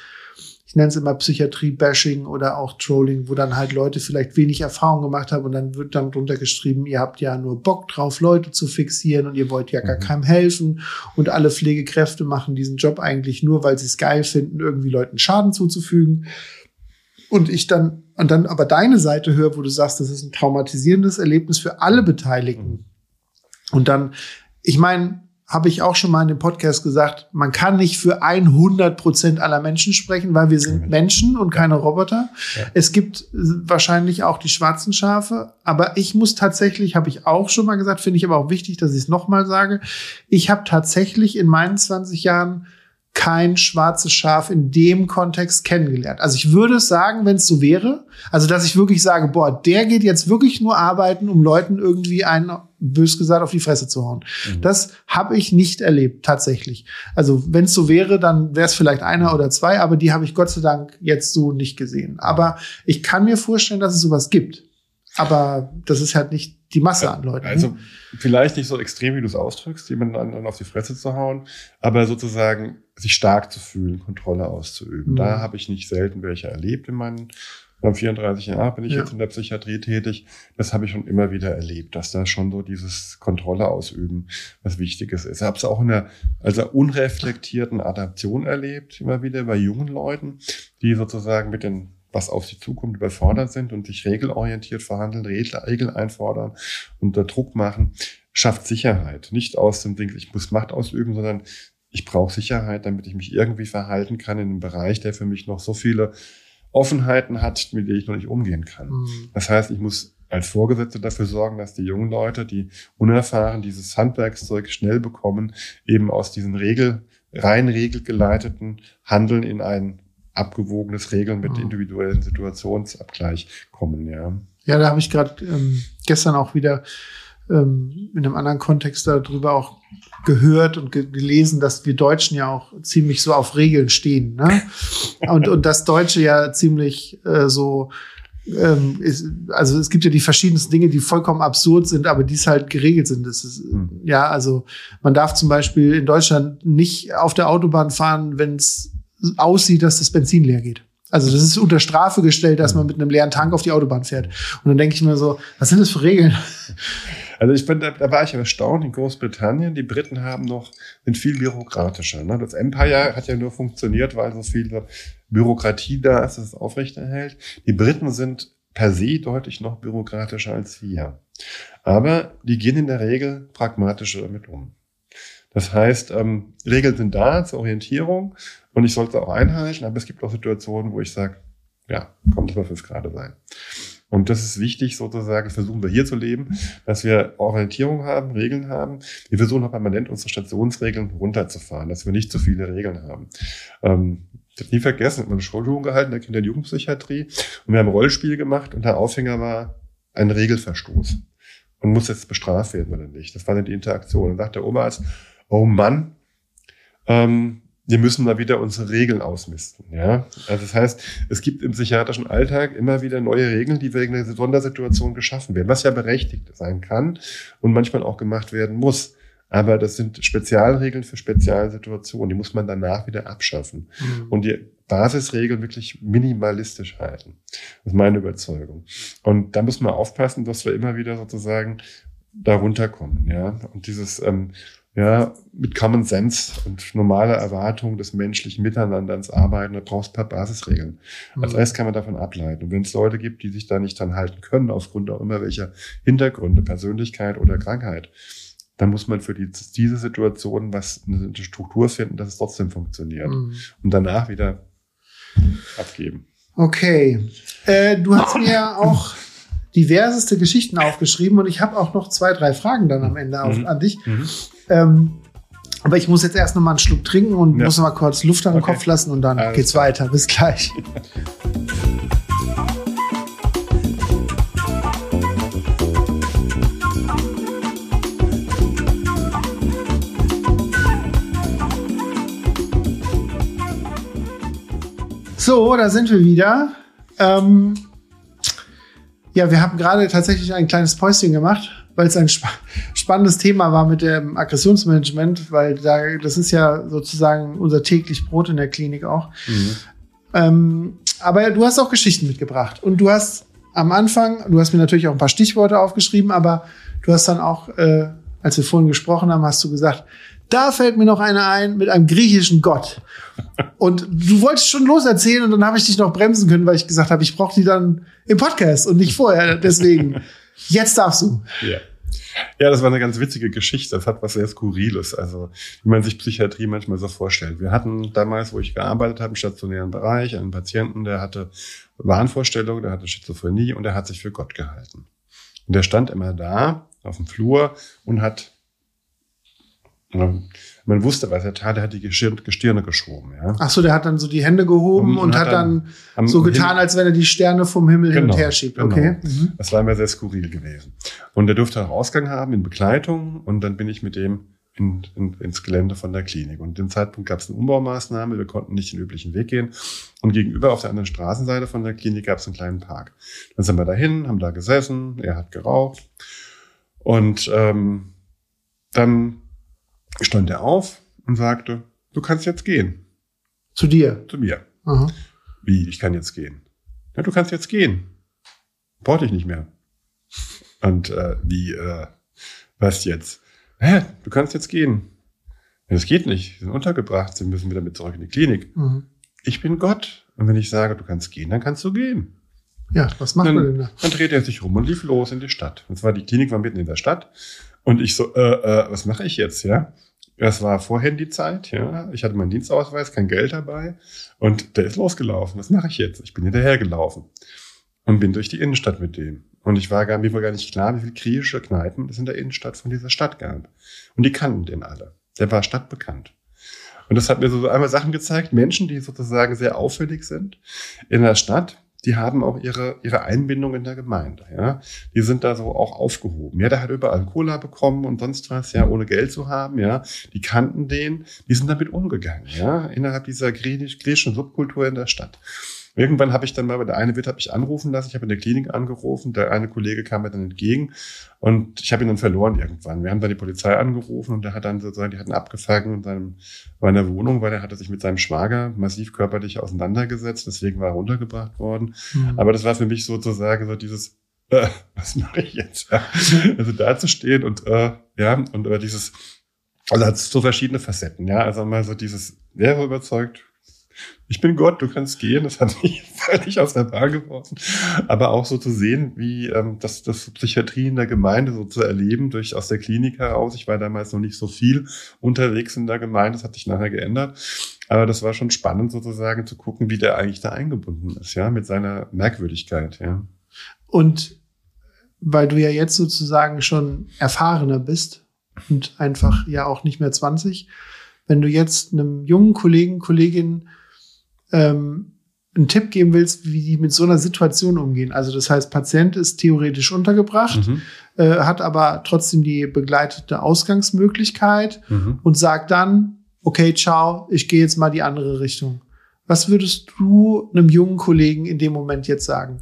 ich nenne es immer Psychiatrie-Bashing oder auch Trolling, wo dann halt Leute vielleicht wenig Erfahrung gemacht haben und dann wird dann drunter geschrieben, ihr habt ja nur Bock drauf, Leute zu fixieren und ihr wollt ja gar mhm. keinem helfen und alle Pflegekräfte machen diesen Job eigentlich nur, weil sie es geil finden, irgendwie Leuten Schaden zuzufügen. Und ich dann, und dann aber deine Seite höre, wo du sagst, das ist ein traumatisierendes Erlebnis für alle Beteiligten. Mhm. Und dann, ich meine, habe ich auch schon mal in dem Podcast gesagt, man kann nicht für 100 Prozent aller Menschen sprechen, weil wir sind Menschen und keine Roboter. Ja. Es gibt wahrscheinlich auch die schwarzen Schafe, aber ich muss tatsächlich, habe ich auch schon mal gesagt, finde ich aber auch wichtig, dass ich es nochmal sage, ich habe tatsächlich in meinen 20 Jahren kein schwarzes Schaf in dem Kontext kennengelernt. Also ich würde sagen, wenn es so wäre, also dass ich wirklich sage, boah, der geht jetzt wirklich nur arbeiten, um Leuten irgendwie einen, bös gesagt, auf die Fresse zu hauen. Mhm. Das habe ich nicht erlebt, tatsächlich. Also wenn es so wäre, dann wäre es vielleicht einer oder zwei, aber die habe ich Gott sei Dank jetzt so nicht gesehen. Aber ich kann mir vorstellen, dass es sowas gibt. Aber das ist halt nicht die Masse an Leuten. Also ne? vielleicht nicht so extrem, wie du es ausdrückst, jemanden anderen auf die Fresse zu hauen, aber sozusagen sich stark zu fühlen, Kontrolle auszuüben. Mhm. Da habe ich nicht selten welche erlebt in meinen beim 34 Jahren bin ich ja. jetzt in der Psychiatrie tätig. Das habe ich schon immer wieder erlebt, dass da schon so dieses Kontrolle ausüben was Wichtiges ist. Ich habe es auch in der also unreflektierten Adaption erlebt, immer wieder bei jungen Leuten, die sozusagen mit den was auf sie zukommt, überfordert sind und sich regelorientiert verhandeln, Regeln einfordern, unter Druck machen, schafft Sicherheit. Nicht aus dem Ding, ich muss Macht ausüben, sondern ich brauche Sicherheit, damit ich mich irgendwie verhalten kann in einem Bereich, der für mich noch so viele Offenheiten hat, mit denen ich noch nicht umgehen kann. Mhm. Das heißt, ich muss als Vorgesetzte dafür sorgen, dass die jungen Leute, die unerfahren dieses Handwerkszeug schnell bekommen, eben aus diesen Regel, rein regelgeleiteten Handeln in ein abgewogenes Regeln mit mhm. individuellen Situationsabgleich kommen, ja. Ja, da habe ich gerade ähm, gestern auch wieder ähm, in einem anderen Kontext darüber auch gehört und ge gelesen, dass wir Deutschen ja auch ziemlich so auf Regeln stehen. Ne? und, und das Deutsche ja ziemlich äh, so ähm, ist, also es gibt ja die verschiedensten Dinge, die vollkommen absurd sind, aber die es halt geregelt sind. Das ist, mhm. ja, also man darf zum Beispiel in Deutschland nicht auf der Autobahn fahren, wenn es aussieht, dass das Benzin leer geht. Also das ist unter Strafe gestellt, dass man mit einem leeren Tank auf die Autobahn fährt. Und dann denke ich mir so, was sind das für Regeln? Also ich bin, da, da war ich erstaunt in Großbritannien. Die Briten haben noch, sind viel bürokratischer. Ne? Das Empire hat ja nur funktioniert, weil so viel Bürokratie da ist, dass es aufrechterhält. Die Briten sind per se deutlich noch bürokratischer als wir. Aber die gehen in der Regel pragmatischer damit um. Das heißt, ähm, Regeln sind da zur Orientierung und ich sollte auch einhalten, aber es gibt auch Situationen, wo ich sage, ja, kommt das fünf Grad sein. Und das ist wichtig sozusagen, versuchen wir hier zu leben, dass wir Orientierung haben, Regeln haben. Wir versuchen auch permanent unsere Stationsregeln runterzufahren, dass wir nicht zu viele Regeln haben. Ähm, ich habe nie vergessen, ich habe eine Schulung gehalten in der Kinder- und Jugendpsychiatrie und wir haben ein Rollspiel gemacht und der Aufhänger war ein Regelverstoß und muss jetzt bestraft werden oder nicht. Das war dann die Interaktion. Und sagt der Oberarzt, oh Mann, ähm, wir müssen mal wieder unsere Regeln ausmisten. Ja? Also das heißt, es gibt im psychiatrischen Alltag immer wieder neue Regeln, die wegen einer Sondersituation geschaffen werden, was ja berechtigt sein kann und manchmal auch gemacht werden muss. Aber das sind Spezialregeln für Spezialsituationen, die muss man danach wieder abschaffen. Mhm. Und die Basisregeln wirklich minimalistisch halten. Das ist meine Überzeugung. Und da muss man aufpassen, dass wir immer wieder sozusagen da runterkommen, ja. Und dieses ähm, ja, mit Common Sense und normaler Erwartung des menschlichen Miteinanders arbeiten, da brauchst du ein paar Basisregeln. Mhm. Als Rest kann man davon ableiten. Und wenn es Leute gibt, die sich da nicht dran halten können, aufgrund auch immer welcher Hintergründe, Persönlichkeit oder Krankheit, dann muss man für die, diese Situation was eine Struktur finden, dass es trotzdem funktioniert. Mhm. Und danach wieder abgeben. Okay. Äh, du hast mir auch diverseste Geschichten aufgeschrieben und ich habe auch noch zwei, drei Fragen dann am Ende auf, mhm. an dich. Mhm. Ähm, aber ich muss jetzt erst noch mal einen Schluck trinken und ja. muss noch mal kurz Luft an den okay. Kopf lassen und dann Alles geht's klar. weiter. Bis gleich. So, da sind wir wieder. Ähm, ja, wir haben gerade tatsächlich ein kleines Päuschen gemacht weil es ein sp spannendes Thema war mit dem Aggressionsmanagement, weil da, das ist ja sozusagen unser täglich Brot in der Klinik auch. Mhm. Ähm, aber du hast auch Geschichten mitgebracht und du hast am Anfang, du hast mir natürlich auch ein paar Stichworte aufgeschrieben, aber du hast dann auch, äh, als wir vorhin gesprochen haben, hast du gesagt, da fällt mir noch einer ein mit einem griechischen Gott. Und du wolltest schon loserzählen und dann habe ich dich noch bremsen können, weil ich gesagt habe, ich brauche die dann im Podcast und nicht vorher. Deswegen Jetzt darfst du. Ja. Ja, das war eine ganz witzige Geschichte. Das hat was sehr Skurriles. Also, wie man sich Psychiatrie manchmal so vorstellt. Wir hatten damals, wo ich gearbeitet habe, im stationären Bereich, einen Patienten, der hatte Wahnvorstellungen, der hatte Schizophrenie und der hat sich für Gott gehalten. Und der stand immer da auf dem Flur und hat man wusste, was er tat, er hat die Gestirne, Gestirne geschoben. Ja. Ach so, der hat dann so die Hände gehoben und, und hat dann, dann so getan, als wenn er die Sterne vom Himmel genau, hin und genau, her schiebt. Okay. Genau. Mhm. Das war mir sehr skurril gewesen. Und er durfte auch Ausgang haben in Begleitung und dann bin ich mit dem in, in, ins Gelände von der Klinik. Und dem Zeitpunkt gab es eine Umbaumaßnahme, wir konnten nicht den üblichen Weg gehen. Und gegenüber auf der anderen Straßenseite von der Klinik gab es einen kleinen Park. Dann sind wir dahin, haben da gesessen, er hat geraucht. Und ähm, dann stand er auf und sagte, du kannst jetzt gehen. Zu dir? Zu mir. Aha. Wie, ich kann jetzt gehen? Ja, du kannst jetzt gehen. Brauchte ich nicht mehr. Und äh, wie, äh, was jetzt? Hä, du kannst jetzt gehen. Ja, das geht nicht. Sie sind untergebracht. Sie müssen wieder mit zurück in die Klinik. Mhm. Ich bin Gott. Und wenn ich sage, du kannst gehen, dann kannst du gehen. Ja, was macht dann, man denn da? Dann drehte er sich rum und lief los in die Stadt. Und zwar die Klinik war mitten in der Stadt. Und ich so, äh, äh, was mache ich jetzt, ja? Es war vor Handyzeit, ja. Ich hatte meinen Dienstausweis, kein Geld dabei. Und der ist losgelaufen. Was mache ich jetzt? Ich bin hinterhergelaufen. Und bin durch die Innenstadt mit dem. Und ich war gar, mir war gar nicht klar, wie viele griechische Kneipen es in der Innenstadt von dieser Stadt gab. Und die kannten den alle. Der war stadtbekannt. Und das hat mir so einmal Sachen gezeigt, Menschen, die sozusagen sehr auffällig sind in der Stadt, die haben auch ihre, ihre Einbindung in der Gemeinde, ja. Die sind da so auch aufgehoben. Ja, der hat überall Cola bekommen und sonst was, ja, ohne Geld zu haben, ja. Die kannten den, die sind damit umgegangen, ja, innerhalb dieser griechischen Subkultur in der Stadt. Irgendwann habe ich dann mal, der eine Wirt habe ich anrufen lassen, ich habe in der Klinik angerufen, der eine Kollege kam mir dann entgegen und ich habe ihn dann verloren irgendwann. Wir haben dann die Polizei angerufen und der hat dann sozusagen, die hatten abgefangen in seinem, meiner Wohnung, weil er hatte sich mit seinem Schwager massiv körperlich auseinandergesetzt, deswegen war er runtergebracht worden. Mhm. Aber das war für mich sozusagen so dieses, äh, was mache ich jetzt? Ja? Also da zu stehen und äh, ja, und über dieses, also hat so verschiedene Facetten, ja. Also mal so dieses, wäre überzeugt, ich bin Gott, du kannst gehen. Das hat mich völlig aus der Bahn geworfen. Aber auch so zu sehen, wie ähm, das, das Psychiatrie in der Gemeinde so zu erleben, durch aus der Klinik heraus. Ich war damals noch nicht so viel unterwegs in der Gemeinde, das hat sich nachher geändert. Aber das war schon spannend sozusagen zu gucken, wie der eigentlich da eingebunden ist, ja, mit seiner Merkwürdigkeit, ja. Und weil du ja jetzt sozusagen schon erfahrener bist und einfach ja auch nicht mehr 20, wenn du jetzt einem jungen Kollegen, Kollegin ähm, einen Tipp geben willst, wie die mit so einer Situation umgehen. Also das heißt, Patient ist theoretisch untergebracht, mhm. äh, hat aber trotzdem die begleitete Ausgangsmöglichkeit mhm. und sagt dann, okay, ciao, ich gehe jetzt mal die andere Richtung. Was würdest du einem jungen Kollegen in dem Moment jetzt sagen?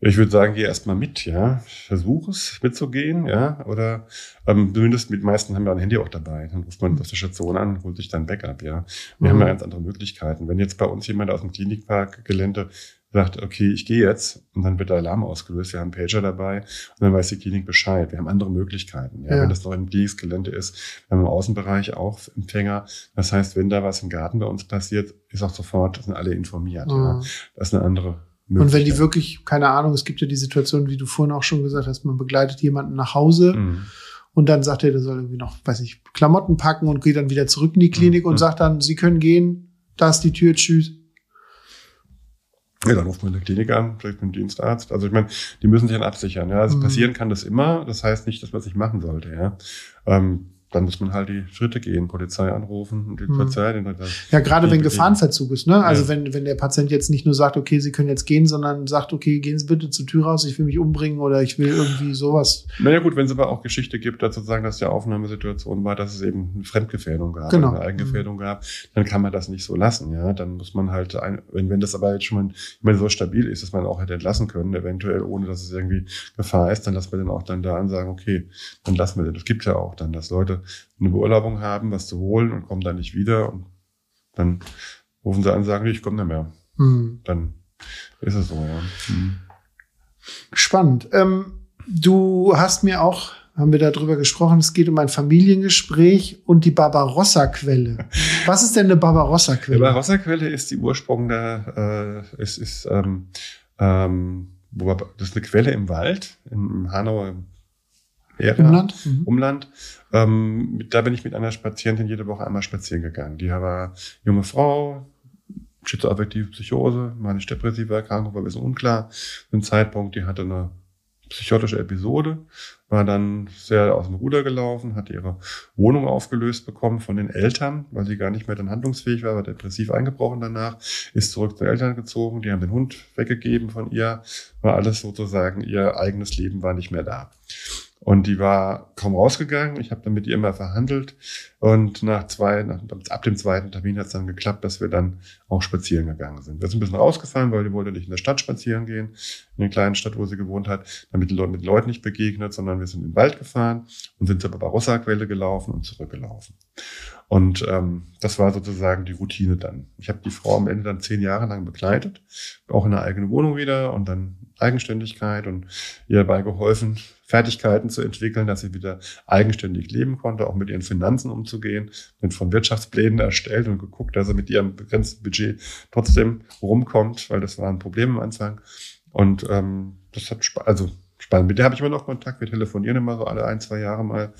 Ich würde sagen, geh erstmal mit, ja. Versuch es mitzugehen, ja. Oder ähm, zumindest mit meisten haben ja ein Handy auch dabei. Dann ruft man auf der Station an, holt sich dann Backup, ja. Wir mhm. haben ja ganz andere Möglichkeiten. Wenn jetzt bei uns jemand aus dem Klinikparkgelände sagt, okay, ich gehe jetzt und dann wird der Alarm ausgelöst, wir haben Pager dabei und dann weiß die Klinik Bescheid. Wir haben andere Möglichkeiten. Ja? ja. Wenn das noch im Klinikgelände ist, wir haben im Außenbereich auch Empfänger. Das heißt, wenn da was im Garten bei uns passiert, ist auch sofort, sind alle informiert. Mhm. Ja? Das ist eine andere und wenn die wirklich, keine Ahnung, es gibt ja die Situation, wie du vorhin auch schon gesagt hast, man begleitet jemanden nach Hause mhm. und dann sagt er, der soll irgendwie noch, weiß ich, Klamotten packen und geht dann wieder zurück in die Klinik mhm. und sagt dann, sie können gehen, da ist die Tür, tschüss. Ja, dann ruft man in der Klinik an, vielleicht mit dem Dienstarzt. Also ich meine, die müssen sich dann absichern. Ja, also mhm. passieren kann das immer. Das heißt nicht, dass man es nicht machen sollte. Ja, ähm, dann muss man halt die Schritte gehen, Polizei anrufen und die mhm. Polizei. Den, ja, gerade wenn Gefahrenverzug ist, ne? Also ja. wenn, wenn der Patient jetzt nicht nur sagt, okay, Sie können jetzt gehen, sondern sagt, okay, gehen Sie bitte zur Tür raus, ich will mich umbringen oder ich will irgendwie sowas. Naja gut, wenn es aber auch Geschichte gibt, dazu sagen, dass die Aufnahmesituation war, dass es eben eine Fremdgefährdung gab, genau. eine Eigengefährdung mhm. gab, dann kann man das nicht so lassen, ja. Dann muss man halt, ein, wenn, wenn das aber jetzt schon mal, wenn so stabil ist, dass man auch hätte entlassen können, eventuell ohne, dass es irgendwie Gefahr ist, dann lassen wir den auch dann da an sagen, okay, dann lassen wir den. Das gibt ja auch dann, dass Leute eine Beurlaubung haben, was zu holen und kommen dann nicht wieder. Und dann rufen sie an und sagen, ich komme nicht mehr. Mhm. Dann ist es so, ja. Mhm. Spannend. Ähm, du hast mir auch, haben wir darüber gesprochen, es geht um ein Familiengespräch und die Barbarossa-Quelle. Was ist denn eine Barbarossa-Quelle? Die Barbarossa-Quelle ist die Ursprung der, äh, es ist, ähm, ähm, das ist eine Quelle im Wald, im Hanauer Ära, Umland. Mhm. Umland. Ähm, da bin ich mit einer Patientin jede Woche einmal spazieren gegangen. Die war junge Frau, schizoaffektive Psychose, manisch depressive Erkrankung, war ein bisschen unklar. Zum Zeitpunkt, die hatte eine psychotische Episode, war dann sehr aus dem Ruder gelaufen, hat ihre Wohnung aufgelöst bekommen von den Eltern, weil sie gar nicht mehr dann handlungsfähig war, war depressiv eingebrochen danach, ist zurück zu den Eltern gezogen, die haben den Hund weggegeben von ihr, war alles sozusagen, ihr eigenes Leben war nicht mehr da. Und die war kaum rausgegangen. Ich habe dann mit ihr immer verhandelt. Und nach zwei, nach, ab dem zweiten Termin hat es dann geklappt, dass wir dann auch spazieren gegangen sind. Wir sind ein bisschen rausgefallen, weil die wollte nicht in der Stadt spazieren gehen, in der kleinen Stadt, wo sie gewohnt hat, damit mit den Leuten nicht begegnet, sondern wir sind in den Wald gefahren und sind zur Barbarossa-Quelle gelaufen und zurückgelaufen. Und ähm, das war sozusagen die Routine dann. Ich habe die Frau am Ende dann zehn Jahre lang begleitet, auch in einer eigenen Wohnung wieder und dann Eigenständigkeit und ihr dabei geholfen, Fertigkeiten zu entwickeln, dass sie wieder eigenständig leben konnte, auch mit ihren Finanzen umzugehen, bin von Wirtschaftsplänen erstellt und geguckt, dass sie mit ihrem begrenzten Budget trotzdem rumkommt, weil das war ein Problem am Anfang. Und ähm, das hat also spannend. Mit der habe ich immer noch Kontakt. Wir telefonieren immer so alle ein, zwei Jahre mal.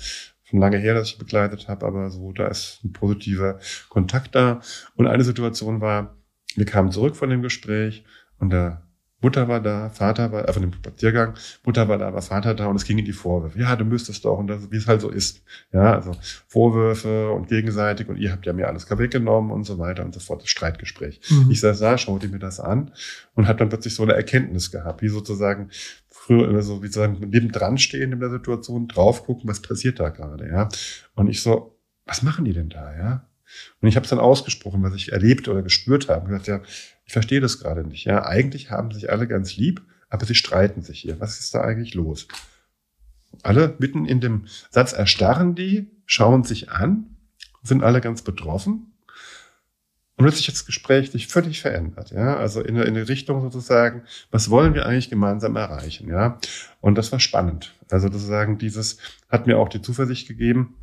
Schon lange her, dass ich begleitet habe, aber so, da ist ein positiver Kontakt da. Und eine Situation war, wir kamen zurück von dem Gespräch und der Mutter war da, Vater war, äh, von dem Spaziergang, Mutter war da, war Vater da und es ging in die Vorwürfe. Ja, du müsstest doch und das, wie es halt so ist. Ja, also Vorwürfe und gegenseitig und ihr habt ja mir alles weggenommen und so weiter und so fort. Das Streitgespräch. Mhm. Ich saß da, schaute mir das an und habe dann plötzlich so eine Erkenntnis gehabt, wie sozusagen früher, also wie sozusagen nebendran stehen in der Situation, drauf gucken, was passiert da gerade, ja. Und ich so, was machen die denn da, ja? Und ich habe es dann ausgesprochen, was ich erlebt oder gespürt habe. Ich gesagt, ja, ich verstehe das gerade nicht. Ja, eigentlich haben sich alle ganz lieb, aber sie streiten sich hier. Was ist da eigentlich los? Alle mitten in dem Satz erstarren die, schauen sich an, sind alle ganz betroffen. Und plötzlich hat das Gespräch sich völlig verändert, ja. Also in, in Richtung sozusagen, was wollen wir eigentlich gemeinsam erreichen, ja. Und das war spannend. Also sozusagen dieses hat mir auch die Zuversicht gegeben,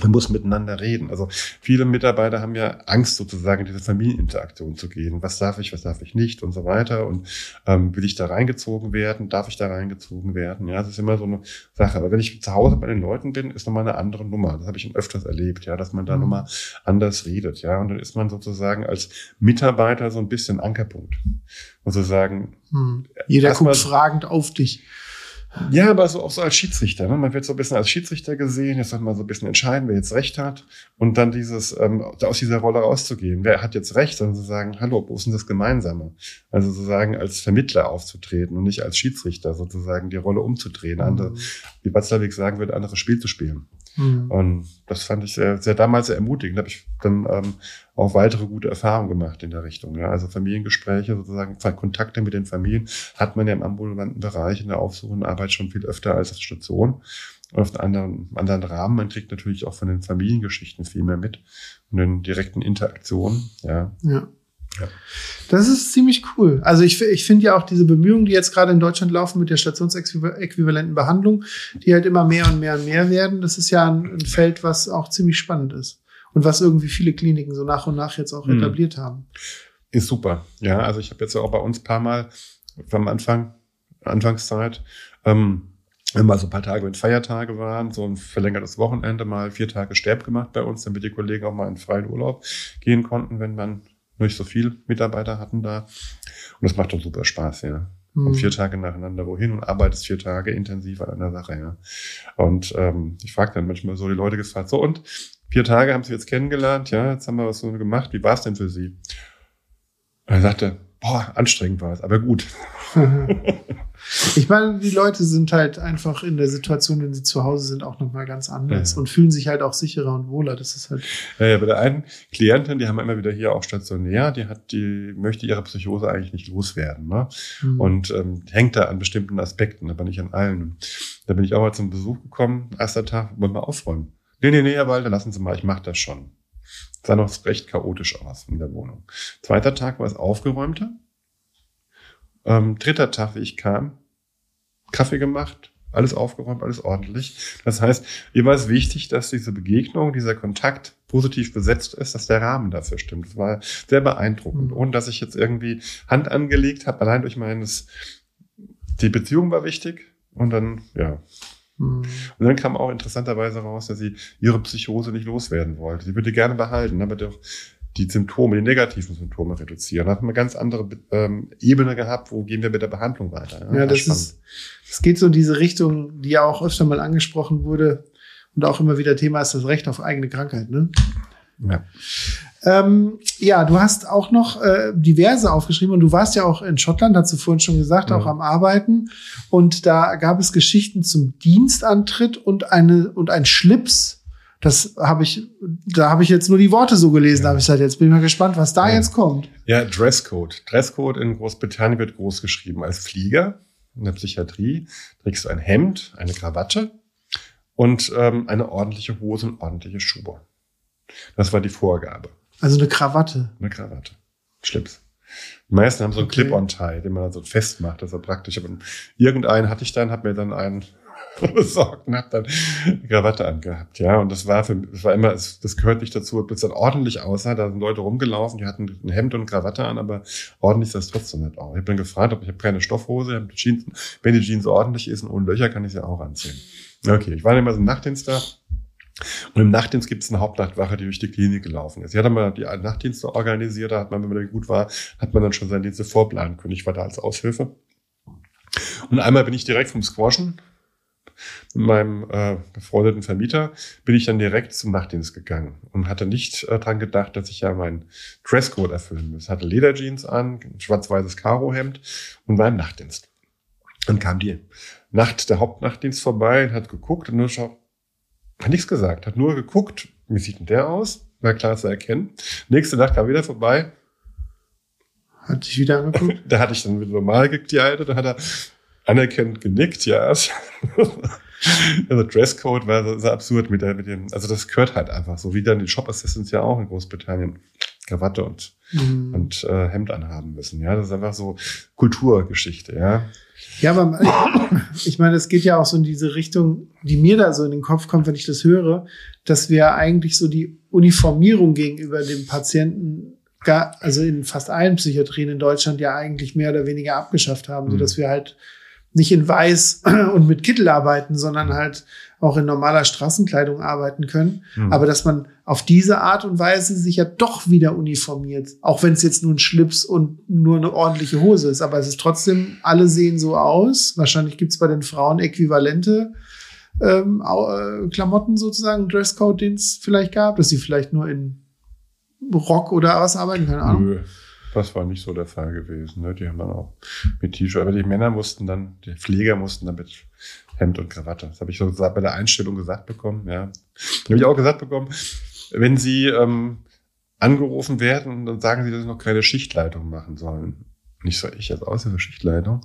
man muss miteinander reden. Also viele Mitarbeiter haben ja Angst, sozusagen in diese Familieninteraktion zu gehen. Was darf ich, was darf ich nicht und so weiter. Und ähm, will ich da reingezogen werden? Darf ich da reingezogen werden? Ja, das ist immer so eine Sache. Aber wenn ich zu Hause bei den Leuten bin, ist nochmal eine andere Nummer. Das habe ich schon öfters erlebt, ja, dass man da mhm. nochmal anders redet. Ja, und dann ist man sozusagen als Mitarbeiter so ein bisschen Ankerpunkt. Sozusagen. Mhm. Jeder guckt fragend auf dich. Ja, aber so auch so als Schiedsrichter. Ne? Man wird so ein bisschen als Schiedsrichter gesehen. Jetzt soll man so ein bisschen entscheiden, wer jetzt Recht hat. Und dann dieses, ähm, aus dieser Rolle rauszugehen. Wer hat jetzt Recht? Sondern zu sagen, hallo, wo ist denn das Gemeinsame? Also sozusagen als Vermittler aufzutreten und nicht als Schiedsrichter sozusagen die Rolle umzudrehen. Mhm. Andere, wie Watzlawick sagen würde, anderes Spiel zu spielen. Mhm. Und das fand ich sehr, sehr damals sehr ermutigend. Da habe ich dann ähm, auch weitere gute Erfahrungen gemacht in der Richtung. Ja. Also Familiengespräche, sozusagen Kontakte mit den Familien hat man ja im ambulanten Bereich in der aufsuchenden Arbeit schon viel öfter als auf Station. Und auf einen anderen, anderen Rahmen. Man kriegt natürlich auch von den Familiengeschichten viel mehr mit und den direkten Interaktionen. Ja. ja. Ja. Das ist ziemlich cool. Also ich, ich finde ja auch diese Bemühungen, die jetzt gerade in Deutschland laufen mit der stationsäquivalenten Behandlung, die halt immer mehr und mehr und mehr werden, das ist ja ein, ein Feld, was auch ziemlich spannend ist. Und was irgendwie viele Kliniken so nach und nach jetzt auch mhm. etabliert haben. Ist super. Ja, also ich habe jetzt auch bei uns paar Mal am Anfang, Anfangszeit, ähm, wenn mal so ein paar Tage mit Feiertage waren, so ein verlängertes Wochenende, mal vier Tage Sterb gemacht bei uns, damit die Kollegen auch mal in freien Urlaub gehen konnten, wenn man nicht so viel Mitarbeiter hatten da. Und das macht doch super Spaß, ja. Mhm. Und vier Tage nacheinander wohin und arbeitest vier Tage intensiv an einer Sache, ja. Und ähm, ich frage dann manchmal so die Leute gefragt, so und vier Tage haben sie jetzt kennengelernt, ja, jetzt haben wir was so gemacht, wie war es denn für sie? Und er sagte, boah, anstrengend war es, aber gut. ich meine, die Leute sind halt einfach in der Situation, wenn sie zu Hause sind, auch nochmal ganz anders ja. und fühlen sich halt auch sicherer und wohler. Das ist halt. Ja, ja, bei der einen Klientin, die haben wir immer wieder hier auch stationär, die hat, die möchte ihre Psychose eigentlich nicht loswerden, ne? Mhm. Und ähm, hängt da an bestimmten Aspekten, aber nicht an allen. Da bin ich auch mal zum Besuch gekommen, erster Tag, wollen wir aufräumen. Nee, nee, nee, Herr Walter, lassen Sie mal, ich mach das schon sah noch recht chaotisch aus in der Wohnung. Zweiter Tag war es aufgeräumter. Ähm, dritter Tag, wie ich kam, Kaffee gemacht, alles aufgeräumt, alles ordentlich. Das heißt, ihr war es wichtig, dass diese Begegnung, dieser Kontakt positiv besetzt ist, dass der Rahmen dafür stimmt. Das war sehr beeindruckend. Mhm. Ohne dass ich jetzt irgendwie Hand angelegt habe, allein durch meines, die Beziehung war wichtig. Und dann, ja, Mhm. Und dann kam auch interessanterweise raus, dass sie ihre Psychose nicht loswerden wollte. Sie würde gerne behalten, aber doch die Symptome, die negativen Symptome reduzieren. Da hat man eine ganz andere ähm, Ebene gehabt, wo gehen wir mit der Behandlung weiter. Ja, ja das, das ist, es geht so in diese Richtung, die ja auch öfter mal angesprochen wurde und auch immer wieder Thema ist das Recht auf eigene Krankheit, ne? Ja. Ähm, ja, du hast auch noch äh, diverse aufgeschrieben und du warst ja auch in Schottland, hast du vorhin schon gesagt, ja. auch am Arbeiten. Und da gab es Geschichten zum Dienstantritt und eine und ein Schlips. Das habe ich, da habe ich jetzt nur die Worte so gelesen, ja. habe ich gesagt, jetzt bin ich mal gespannt, was da ja. jetzt kommt. Ja, Dresscode. Dresscode in Großbritannien wird groß geschrieben. Als Flieger in der Psychiatrie trägst du ein Hemd, eine Krawatte und ähm, eine ordentliche Hose und ordentliche Schuhe. Das war die Vorgabe. Also eine Krawatte. Eine Krawatte. Schlips. Die meisten haben so einen Okay. Clip-on-Tie, den man dann so festmacht. Das war praktisch. Aber irgendeinen hatte ich dann, hab mir dann einen besorgt und hab dann eine Krawatte angehabt. Ja, und das war für das war immer, das gehört nicht dazu, ob das dann ordentlich aussah. Da sind Leute rumgelaufen, die hatten ein Hemd und eine Krawatte an, aber ordentlich sah es trotzdem nicht aus. Ich habe dann gefragt, ob ich habe keine Stoffhose, ich hab die Jeans, wenn die Jeans ordentlich ist und ohne Löcher, kann ich sie auch anziehen. Okay, ich war dann immer so im Nachtdienst da. Und im Nachtdienst gibt es eine Hauptnachtwache, die durch die Klinik gelaufen ist. Die hat dann mal die Nachtdienste organisiert, da hat man, wenn man gut war, hat man dann schon seine Dienste vorplanen können. Ich war da als Aushilfe. Und einmal bin ich direkt vom Squashen mit meinem äh, befreundeten Vermieter, bin ich dann direkt zum Nachtdienst gegangen und hatte nicht äh, dran gedacht, dass ich ja meinen Dresscode erfüllen muss. Hatte Lederjeans an, ein schwarz-weißes Karohemd und war im Nachtdienst. Dann kam die Nacht, der Hauptnachtdienst vorbei und hat geguckt und nur schau, hat nichts gesagt, hat nur geguckt, wie sieht denn der aus? War klar zu erkennen. Nächste Nacht kam wieder vorbei, Hat sich wieder angeguckt. da hatte ich dann wieder normal gekleidet, da hat er anerkennend genickt, ja. Also Dresscode war so, so absurd mit, der, mit dem, also das gehört halt einfach so, wie dann die Shop Assistants ja auch in Großbritannien Krawatte und, Mhm. und äh, Hemd anhaben müssen, ja. Das ist einfach so Kulturgeschichte, ja. Ja, aber ich meine, es geht ja auch so in diese Richtung, die mir da so in den Kopf kommt, wenn ich das höre, dass wir eigentlich so die Uniformierung gegenüber dem Patienten, gar, also in fast allen Psychiatrien in Deutschland ja eigentlich mehr oder weniger abgeschafft haben, Mhm. dass wir halt nicht in Weiß und mit Kittel arbeiten, sondern halt auch in normaler Straßenkleidung arbeiten können. Hm. Aber dass man auf diese Art und Weise sich ja doch wieder uniformiert, auch wenn es jetzt nur ein Schlips und nur eine ordentliche Hose ist. Aber es ist trotzdem, alle sehen so aus. Wahrscheinlich gibt es bei den Frauen äquivalente ähm, äh, Klamotten sozusagen, Dresscode, den es vielleicht gab, dass sie vielleicht nur in Rock oder was arbeiten, keine Ahnung. Nö, das war nicht so der Fall gewesen. Ne? Die haben dann auch mit T-Shirt, aber die Männer mussten dann, die Pfleger mussten dann mit Hemd und Krawatte. Das habe ich so bei der Einstellung gesagt bekommen. Ja, habe ich auch gesagt bekommen. Wenn Sie ähm, angerufen werden, dann sagen Sie, dass Sie noch keine Schichtleitung machen sollen. Nicht so ich als Aushilfe Schichtleitung.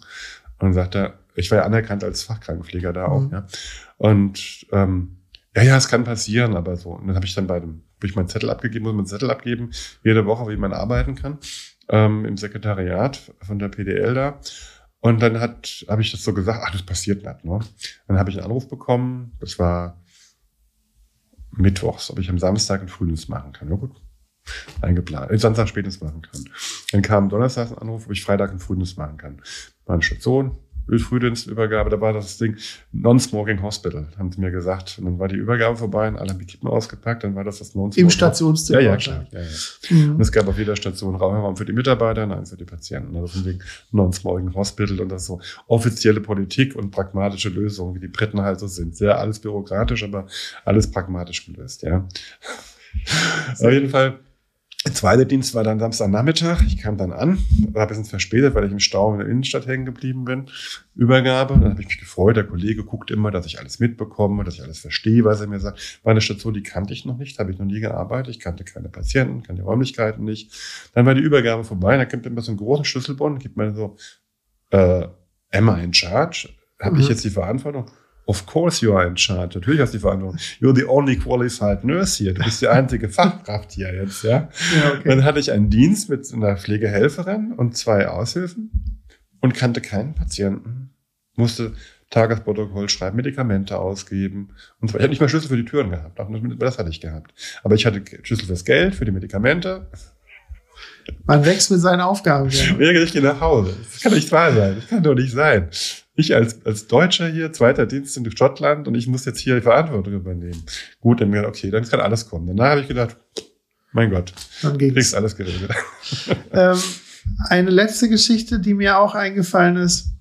Und dann sagt er, ich war ja anerkannt als Fachkrankenpfleger da auch, Mhm. ja. Und ähm, ja, ja, es kann passieren, aber so. Und dann habe ich dann bei dem, habe ich meinen Zettel abgegeben, muss meinen Zettel abgeben, jede Woche, wie man arbeiten kann, ähm, im Sekretariat von der PDL da. Und dann hat, habe ich das so gesagt, ach, das passiert nicht, ne? Dann habe ich einen Anruf bekommen, das war mittwochs, ob ich am Samstag einen Frühdienst machen kann. Ja gut, eingeplant, äh, Samstag spätestens machen kann. Dann kam Donnerstag ein Anruf, ob ich Freitag einen Frühdienst machen kann. War eine Station, Frühdienstübergabe, da war das Ding Non-Smoking Hospital, haben sie mir gesagt. Und dann war die Übergabe vorbei und alle haben die Kippen ausgepackt, dann war das das Non-Smoking Im Stationszimmer. Ja, ja, klar. Ja, ja. Und Mhm. es gab auf jeder Station Raum, Raum für die Mitarbeiter und einen für die Patienten. Also von wegen Non-Smoking Hospital und das so offizielle Politik und pragmatische Lösungen, wie die Briten halt so sind. Sehr alles bürokratisch, aber alles pragmatisch gelöst, ja. Auf jeden Fall. Der zweite Dienst war dann Samstagnachmittag. Ich kam dann an, war ein bisschen verspätet, weil ich im Stau in der Innenstadt hängen geblieben bin. Übergabe. Dann habe ich mich gefreut. Der Kollege guckt immer, dass ich alles mitbekomme, dass ich alles verstehe, was er mir sagt. War eine Station, die kannte ich noch nicht, habe ich noch nie gearbeitet. Ich kannte keine Patienten, kannte die Räumlichkeiten nicht. Dann war die Übergabe vorbei. Da kommt immer so einen großen Schlüsselbund, gibt mir so, äh, I in charge? Habe Mhm. ich jetzt die Verantwortung? Of course you are in charge. Natürlich hast du die Verantwortung. You're the only qualified nurse hier. Du bist die einzige Fachkraft hier jetzt, ja. Ja, okay. Dann hatte ich einen Dienst mit einer Pflegehelferin und zwei Aushilfen und kannte keinen Patienten. Musste Tagesprotokoll schreiben, Medikamente ausgeben und so weiter. Ich hatte nicht mal Schlüssel für die Türen gehabt. Auch das hatte ich gehabt. Aber ich hatte Schlüssel fürs Geld, für die Medikamente. Man wächst mit seinen Aufgaben. Ja. Ich gehe nach Hause. Das kann nicht wahr sein. Das kann doch nicht sein. Ich als, als Deutscher hier, zweiter Dienst in Schottland und ich muss jetzt hier die Verantwortung übernehmen. Gut, dann gedacht, okay, dann kann alles kommen. Danach habe ich gedacht, mein Gott, Dann ging's. kriegst alles geregelt. Ähm, eine letzte Geschichte, die mir auch eingefallen ist,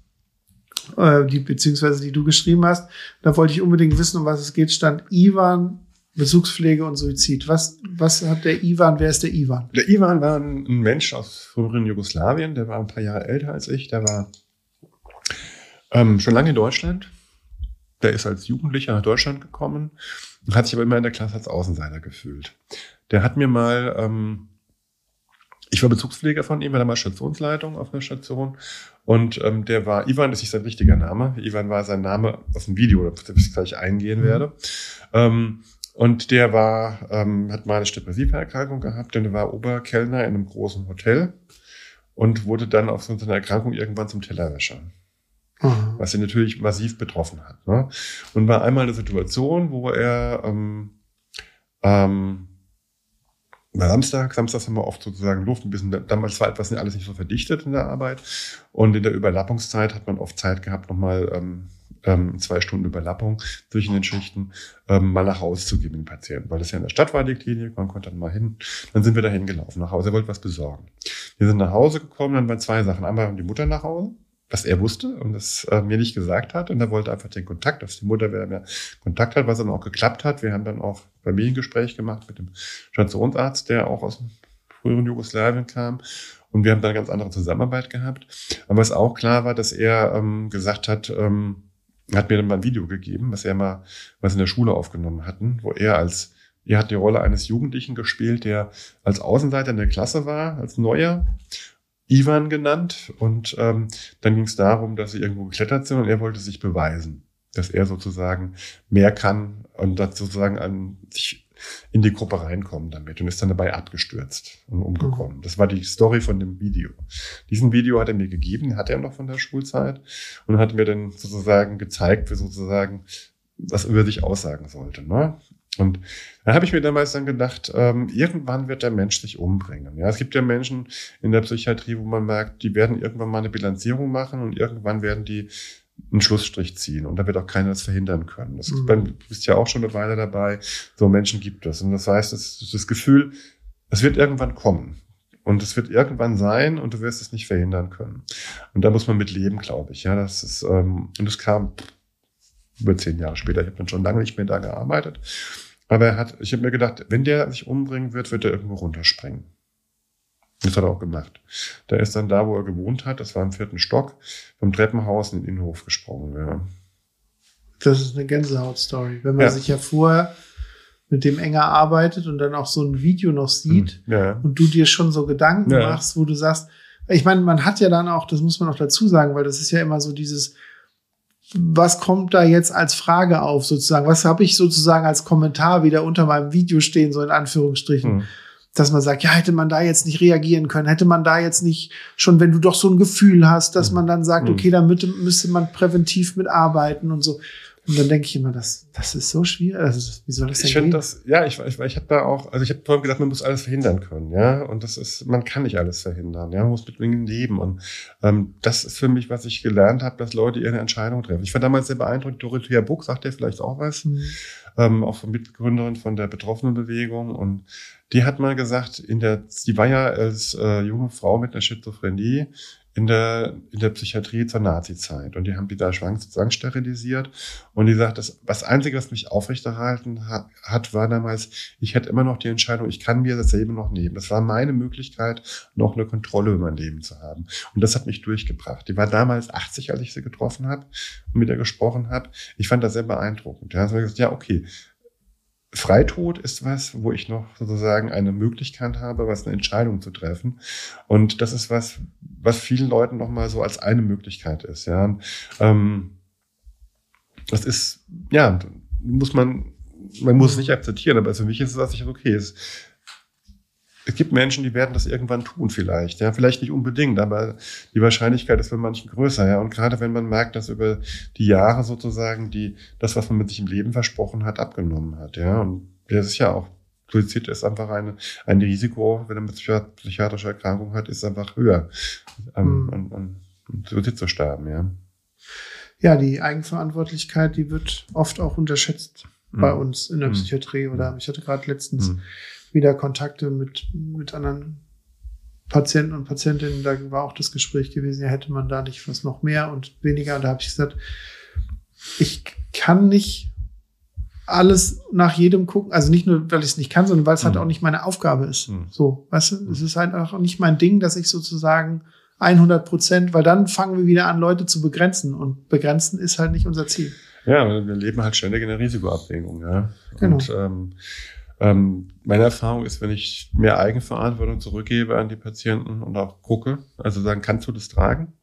äh, die, beziehungsweise die du geschrieben hast, da wollte ich unbedingt wissen, um was es geht, stand Ivan, Bezugspflege und Suizid. Was, was hat der Ivan, wer ist der Ivan? Der Ivan war ein, Mensch aus früheren Jugoslawien, der war ein paar Jahre älter als ich, der war ähm, schon lange in Deutschland. Der ist als Jugendlicher nach Deutschland gekommen und hat sich aber immer in der Klasse als Außenseiter gefühlt. Der hat mir mal, ähm, ich war Bezugspfleger von ihm, war damals Stationsleitung auf einer Station und ähm, der war, Ivan ist nicht sein richtiger Name, Ivan war sein Name aus dem Video, auf das ich gleich eingehen Mhm. werde. Ähm, Und der war, ähm, hat mal eine depressive Erkrankung gehabt, denn er war Oberkellner in einem großen Hotel und wurde dann auf so eine Erkrankung irgendwann zum Tellerwäscher. Aha. Was ihn natürlich massiv betroffen hat. Ne? Und war einmal eine Situation, wo er ähm, ähm, war Samstag, Samstags haben wir oft sozusagen Luft, ein bisschen, damals war etwas alles nicht so verdichtet in der Arbeit. Und in der Überlappungszeit hat man oft Zeit gehabt, nochmal ähm, ähm, zwei Stunden Überlappung zwischen den Schichten, ähm, mal nach Hause zu gehen mit dem Patienten. Weil das ja in der Stadt war, die Klinik, man konnte dann mal hin. Dann sind wir da hingelaufen nach Hause, er wollte was besorgen. Wir sind nach Hause gekommen, dann waren zwei Sachen. Einmal die Mutter nach Hause, was er wusste und das äh, mir nicht gesagt hat. Und er wollte einfach den Kontakt, dass die Mutter wieder mehr Kontakt hat, was dann auch geklappt hat. Wir haben dann auch Familiengespräch gemacht mit dem Stationsarzt, der auch aus dem früheren Jugoslawien kam. Und wir haben da eine ganz andere Zusammenarbeit gehabt. Aber was auch klar war, dass er ähm, gesagt hat, ähm, hat mir dann mal ein Video gegeben, was er mal, was in der Schule aufgenommen hatten, wo er als, er hat die Rolle eines Jugendlichen gespielt, der als Außenseiter in der Klasse war, als Neuer Ivan genannt. Und ähm, dann ging es darum, dass sie irgendwo geklettert sind und er wollte sich beweisen, dass er sozusagen mehr kann und das sozusagen an sich in die Gruppe reinkommen damit und ist dann dabei abgestürzt und umgekommen. Das war die Story von dem Video. Diesen Video hat er mir gegeben, hat er noch von der Schulzeit und hat mir dann sozusagen gezeigt, wie sozusagen was über sich aussagen sollte. Ne? Und da habe ich mir damals dann gedacht, ähm, irgendwann wird der Mensch sich umbringen. Ja, es gibt ja Menschen in der Psychiatrie, wo man merkt, die werden irgendwann mal eine Bilanzierung machen und irgendwann werden die einen Schlussstrich ziehen und da wird auch keiner das verhindern können. Das, Mhm. Du bist ja auch schon eine Weile dabei. So Menschen gibt es. Und das heißt, es ist das Gefühl, es wird irgendwann kommen. Und es wird irgendwann sein und du wirst es nicht verhindern können. Und da muss man mit leben, glaube ich. Ja, das ist, ähm, und es kam über zehn Jahre später. Ich habe dann schon lange nicht mehr da gearbeitet. Aber er hat, ich habe mir gedacht, wenn der sich umbringen wird, wird er irgendwo runterspringen. Das hat er auch gemacht. Der ist dann da, wo er gewohnt hat, das war im vierten Stock, vom Treppenhaus in den Innenhof gesprungen. Ja. Das ist eine Gänsehaut-Story. Wenn man Ja. sich ja vorher mit dem enger arbeitet und dann auch so ein Video noch sieht Ja. und du dir schon so Gedanken Ja. machst, wo du sagst, ich meine, man hat ja dann auch, das muss man auch dazu sagen, weil das ist ja immer so dieses, was kommt da jetzt als Frage auf sozusagen? Was habe ich sozusagen als Kommentar wieder unter meinem Video stehen, so in Anführungsstrichen? Hm. Dass man sagt, ja, hätte man da jetzt nicht reagieren können, hätte man da jetzt nicht schon, wenn du doch so ein Gefühl hast, dass Mhm. man dann sagt, Mhm. okay, da müsste, man präventiv mitarbeiten und so. Und dann denke ich immer, das, das ist so schwierig. Also, wie soll das denn Ich gehen? finde das, ja, ich, ich, ich habe da auch, also ich habe vorhin gedacht, man muss alles verhindern können, ja, und das ist, man kann nicht alles verhindern, ja, man muss mit Dingen leben und ähm, das ist für mich, was ich gelernt habe, dass Leute ihre Entscheidung treffen. Ich war damals sehr beeindruckt, Dorothea Buck, sagt ihr vielleicht auch was, Mhm. ähm, auch von Mitgründerin von der Betroffenenbewegung und die hat mal gesagt, in der, die war ja als äh, junge Frau mit einer Schizophrenie in der, in der Psychiatrie zur Nazi-Zeit und die haben die da zwangssterilisiert und die sagt, das, das Einzige, was mich aufrechterhalten hat, hat, war damals, ich hätte immer noch die Entscheidung, ich kann mir dasselbe noch nehmen. Das war meine Möglichkeit, noch eine Kontrolle über mein Leben zu haben. Und das hat mich durchgebracht. Die war damals 80, als ich sie getroffen habe und mit ihr gesprochen habe. Ich fand das sehr beeindruckend. Ja, also ich gesagt, ja, okay. Freitod ist was, wo ich noch sozusagen eine Möglichkeit habe, was eine Entscheidung zu treffen. Und das ist was, was vielen Leuten noch mal so als eine Möglichkeit ist. Ja, ähm, das ist ja muss man, man muss es nicht akzeptieren, aber für mich ist es, was ich okay ist. Es gibt Menschen, die werden das irgendwann tun, vielleicht. Ja, vielleicht nicht unbedingt, aber die Wahrscheinlichkeit ist bei manchen größer. Ja, und gerade wenn man merkt, dass über die Jahre sozusagen die, das, was man mit sich im Leben versprochen hat, abgenommen hat. Ja, und das ist ja auch, Suizid ist einfach eine, ein Risiko, wenn man eine psychiatrische Erkrankung hat, ist einfach höher, ähm, Mhm. an, an, an Suizid zu sterben. Ja. Ja, die Eigenverantwortlichkeit, die wird oft auch unterschätzt bei Mhm. uns in der Mhm. Psychiatrie. Oder ich hatte gerade letztens Mhm. Wieder Kontakte mit, mit anderen Patienten und Patientinnen. Da war auch das Gespräch gewesen, ja, hätte man da nicht was noch mehr und weniger. Und da habe ich gesagt, ich kann nicht alles nach jedem gucken. Also nicht nur, weil ich es nicht kann, sondern weil es halt Mhm. auch nicht meine Aufgabe ist. Mhm. So, weißt du, es ist halt auch nicht mein Ding, dass ich sozusagen 100 Prozent, weil dann fangen wir wieder an, Leute zu begrenzen. Und begrenzen ist halt nicht unser Ziel. Ja, wir leben halt ständig in der Risikoabwägung, ja. Genau. Und ähm, ähm, meine Erfahrung ist, wenn ich mehr Eigenverantwortung zurückgebe an die Patienten und auch gucke, also sagen, kannst du das tragen?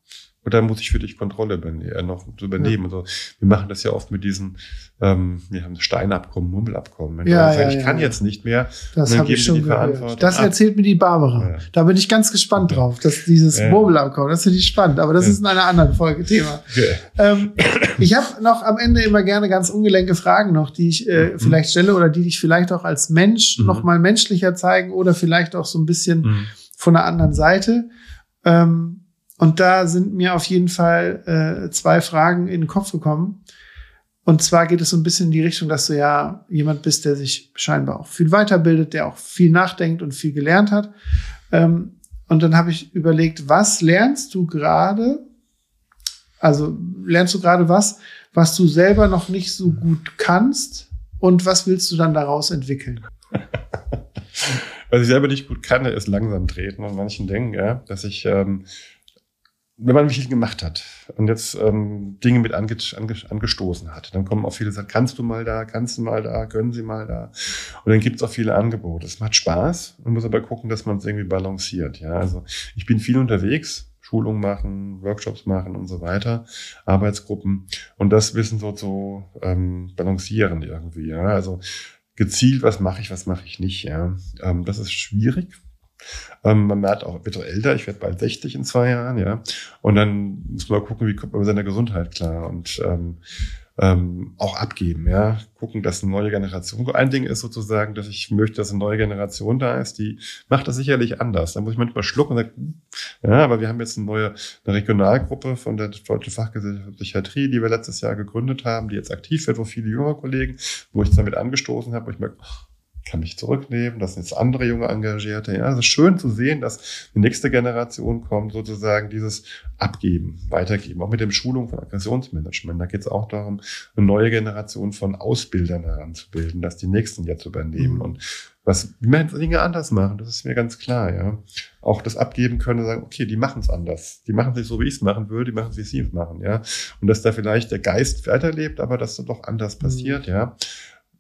Oder muss ich für dich Kontrolle übernehmen, äh, noch übernehmen? Ja. Also, wir machen das ja oft mit diesen, ähm, wir haben Steinabkommen, Mummelabkommen. Wenn ja, ja, ich ja, kann ja. jetzt nicht mehr, Das habe ich schon gehört. Das erzählt mir die Barbara. Da bin ich ganz gespannt drauf, dass dieses Ja. Murmelabkommen, das finde ich spannend, aber das ist in einer anderen Folge Thema. Ähm, ich habe noch am Ende immer gerne ganz ungelenke Fragen noch, die ich äh, Mhm. vielleicht stelle oder die dich vielleicht auch als Mensch Mhm. noch mal menschlicher zeigen oder vielleicht auch so ein bisschen Mhm. von der anderen Seite. Ähm, und da sind mir auf jeden Fall äh, zwei Fragen in den Kopf gekommen. Und zwar geht es so ein bisschen in die Richtung, dass du ja jemand bist, der sich scheinbar auch viel weiterbildet, der auch viel nachdenkt und viel gelernt hat. Ähm, und dann habe ich überlegt, was lernst du gerade? Also lernst du gerade was, was du selber noch nicht so gut kannst? Und was willst du dann daraus entwickeln? Was ich selber nicht gut kann, ist langsam treten und manchen denken, ja, dass ich, ähm, wenn man viel gemacht hat und jetzt ähm, Dinge mit ange ange angestoßen hat, dann kommen auch viele, sagen, kannst du mal da, kannst du mal da, können sie mal da. Und dann gibt es auch viele Angebote. Es macht Spaß, man muss aber gucken, dass man es irgendwie balanciert. Ja, also ich bin viel unterwegs, Schulungen machen, Workshops machen und so weiter, Arbeitsgruppen und das Wissen so zu ähm, balancieren irgendwie. Ja, also gezielt, was mache ich, was mache ich nicht. Ja, ähm, das ist schwierig. Ähm, man merkt auch, wird älter, ich werde bald 60 in zwei Jahren, ja. Und dann muss man gucken, wie kommt man mit seiner Gesundheit klar und ähm, ähm, auch abgeben, ja. Gucken, dass eine neue Generation. Ein Ding ist sozusagen, dass ich möchte, dass eine neue Generation da ist, die macht das sicherlich anders. Da muss ich manchmal schlucken und sagen, hm, ja, aber wir haben jetzt eine neue eine Regionalgruppe von der Deutschen Fachgesellschaft Psychiatrie, die wir letztes Jahr gegründet haben, die jetzt aktiv wird, wo viele jüngere Kollegen, wo ich damit angestoßen habe, wo ich merke, kann mich zurücknehmen, das sind jetzt andere junge Engagierte. Ja, es ist schön zu sehen, dass die nächste Generation kommt, sozusagen dieses Abgeben, Weitergeben, auch mit dem Schulung von Aggressionsmanagement. Da geht es auch darum, eine neue Generation von Ausbildern heranzubilden, dass die Nächsten jetzt übernehmen Mhm. und was, wie man Dinge anders machen, das ist mir ganz klar, ja. Auch das abgeben können und sagen, okay, die machen es anders. Die machen es nicht so, wie ich es machen würde, die machen es, wie sie es machen, ja. Und dass da vielleicht der Geist weiterlebt, aber dass das doch anders passiert, ja.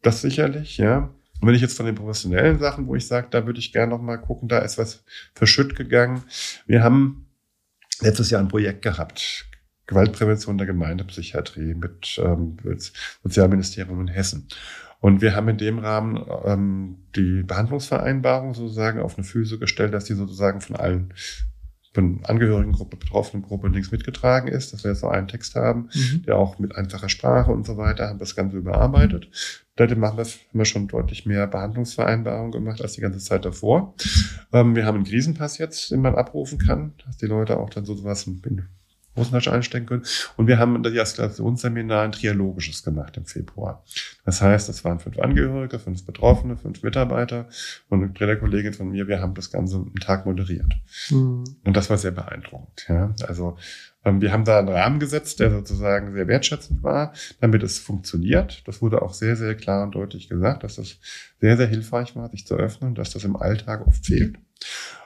Das sicherlich, ja. Und wenn ich jetzt von den professionellen Sachen, wo ich sage, da würde ich gerne noch mal gucken, da ist was verschütt gegangen. Wir haben letztes Jahr ein Projekt gehabt, Gewaltprävention der Gemeindepsychiatrie mit, ähm, Sozialministerium in Hessen. Und wir haben in dem Rahmen ähm, die Behandlungsvereinbarung sozusagen auf eine Füße gestellt, dass die sozusagen von allen von Angehörigengruppe, betroffenen Gruppe links mitgetragen ist, dass wir jetzt so einen Text haben, Mhm. der auch mit einfacher Sprache und so weiter, haben das Ganze überarbeitet. Seitdem machen wir, haben wir schon deutlich mehr Behandlungsvereinbarungen gemacht als die ganze Zeit davor. Ähm, wir haben einen Krisenpass jetzt, den man abrufen kann, dass die Leute auch dann so sowas in Hosentasche einstecken können. Und wir haben das Eskalationsseminar ein trialogisches gemacht im Februar. Das heißt, es waren fünf Angehörige, fünf Betroffene, fünf Mitarbeiter und eine Trainerkollegin von mir. Wir haben das Ganze einen Tag moderiert. Mhm. Und das war sehr beeindruckend. Ja. Also wir haben da einen Rahmen gesetzt, der sozusagen sehr wertschätzend war, damit es funktioniert. Das wurde auch sehr, sehr klar und deutlich gesagt, dass das sehr, sehr hilfreich war, sich zu öffnen, dass das im Alltag oft fehlt.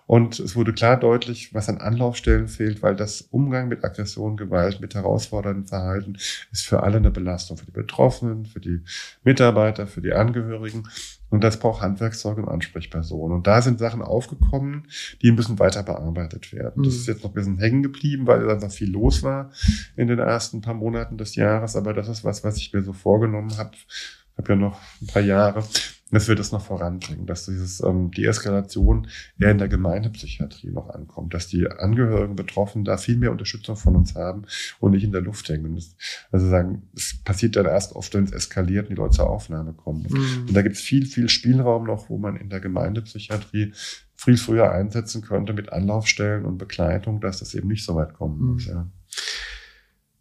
Und es wurde klar deutlich, was an Anlaufstellen fehlt, weil das Umgang mit Aggression, Gewalt, mit herausforderndem Verhalten ist für alle eine Belastung, für die Betroffenen, für die Mitarbeiter, für die Angehörigen. Und das braucht Handwerkszeug und Ansprechpersonen. Und da sind Sachen aufgekommen, die müssen weiter bearbeitet werden. Das Mhm. ist jetzt noch ein bisschen hängen geblieben, weil einfach viel los war in den ersten paar Monaten des Jahres. Aber das ist was, was ich mir so vorgenommen habe. Ich habe ja noch ein paar Jahre, dass wir das noch voranbringen, dass dieses ähm, die Eskalation eher in der Gemeindepsychiatrie noch ankommt, dass die Angehörigen Betroffenen da viel mehr Unterstützung von uns haben und nicht in der Luft hängen. Und das, also sagen, es passiert dann erst oft, wenn es eskaliert und die Leute zur Aufnahme kommen. Und Mhm. da gibt es viel, viel Spielraum noch, wo man in der Gemeindepsychiatrie viel früher einsetzen könnte mit Anlaufstellen und Begleitung, dass das eben nicht so weit kommen Mhm. muss. Ja.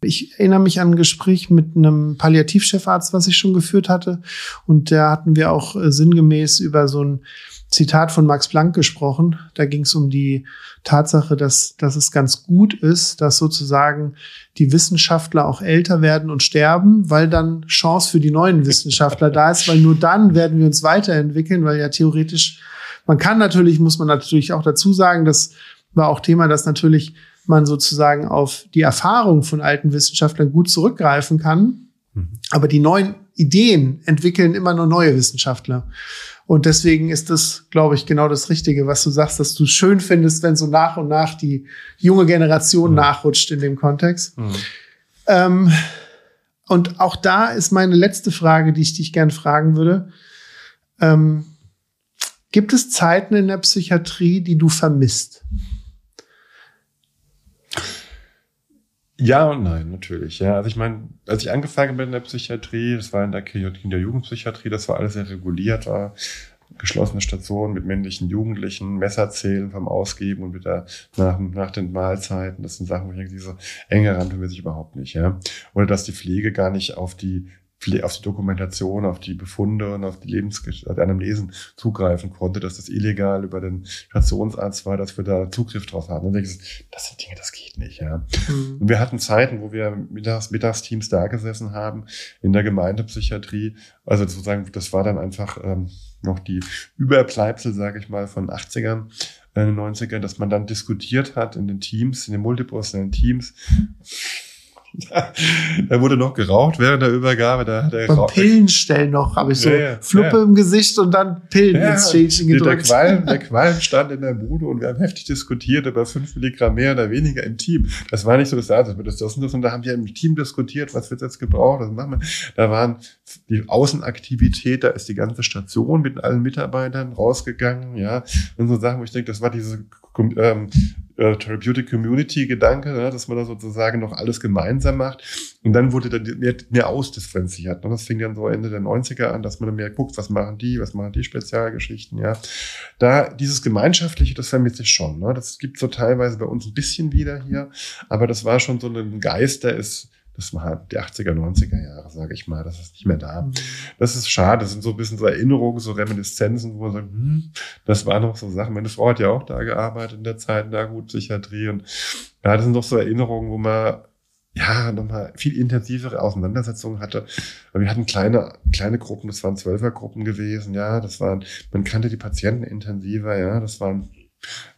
Ich erinnere mich an ein Gespräch mit einem Palliativchefarzt, was ich schon geführt hatte. Und da hatten wir auch äh, sinngemäß über so ein Zitat von Max Planck gesprochen. Da ging es um die Tatsache, dass, dass es ganz gut ist, dass sozusagen die Wissenschaftler auch älter werden und sterben, weil dann Chance für die neuen Wissenschaftler da ist, weil nur dann werden wir uns weiterentwickeln, weil ja theoretisch, man kann natürlich, muss man natürlich auch dazu sagen, das war auch Thema, dass natürlich man sozusagen auf die Erfahrung von alten Wissenschaftlern gut zurückgreifen kann. Mhm. Aber die neuen Ideen entwickeln immer nur neue Wissenschaftler. Und deswegen ist das, glaube ich, genau das Richtige, was du sagst, dass du es schön findest, wenn so nach und nach die junge Generation mhm. nachrutscht in dem Kontext. Mhm. Ähm, und auch da ist meine letzte Frage, die ich dich gern fragen würde. Ähm, gibt es Zeiten in der Psychiatrie, die du vermisst? Ja und nein, natürlich. Ja, also ich meine, als ich angefangen bin in der Psychiatrie, das war in der Kinder- Jugendpsychiatrie, das war alles sehr reguliert, war geschlossene Station mit männlichen Jugendlichen, Messerzählen vom Ausgeben und wieder nach, nach den Mahlzeiten. Das sind Sachen, wo ich denke, diese enge Rand will sich überhaupt nicht, ja. Oder dass die Pflege gar nicht auf die auf die Dokumentation, auf die Befunde und auf die Lebensgeschichte, also Anamnesen zugreifen konnte, dass das illegal über den Stationsarzt war, dass wir da Zugriff drauf haben. Und ich, das sind Dinge, das geht nicht, ja. Mhm. Und wir hatten Zeiten, wo wir mittags, Mittagsteams da gesessen haben in der Gemeindepsychiatrie. Also sozusagen, das war dann einfach ähm, noch die Überbleibsel, sage ich mal, von 80ern, äh, 90ern, dass man dann diskutiert hat in den Teams, in den multiprofessionellen Teams da wurde noch geraucht während der Übergabe. Da hat er Beim Pillenstellen noch habe ich so ja, ja, Fluppe ja. im Gesicht und dann Pillen ins Schädchen gedrückt. Der Qualm, der Qualm stand in der Bude und wir haben heftig diskutiert über fünf Milligramm mehr oder weniger im Team. Das war nicht so das, das wird das, das und das und da haben wir im Team diskutiert, was wird jetzt gebraucht, was machen wir. Da waren die Außenaktivität, da ist die ganze Station mit allen Mitarbeitern rausgegangen, ja, und so Sachen, wo ich denke, das war diese ähm, äh, Therapeutic Community Gedanke, ne, dass man da sozusagen noch alles gemeinsam macht. Und dann wurde dann mehr, mehr ausdifferenziert. Und das fing dann so Ende der 90er an, dass man dann mehr guckt, was machen die, was machen die Spezialgeschichten, ja. Da dieses Gemeinschaftliche, das vermisse ich schon. Ne? Das gibt so teilweise bei uns ein bisschen wieder hier, aber das war schon so ein Geist, der ist das war die 80er, 90er Jahre, sage ich mal. Das ist nicht mehr da. Mhm. Das ist schade. Das sind so ein bisschen so Erinnerungen, so Reminiszenzen, wo man sagt, hm, das waren noch so Sachen. Meine Frau hat ja auch da gearbeitet in der Zeit, da gut Psychiatrie. Und ja, das sind doch so Erinnerungen, wo man ja, nochmal viel intensivere Auseinandersetzungen hatte. Wir hatten kleine, kleine Gruppen, das waren Zwölfergruppen gewesen, ja, das waren, man kannte die Patienten intensiver, ja, das waren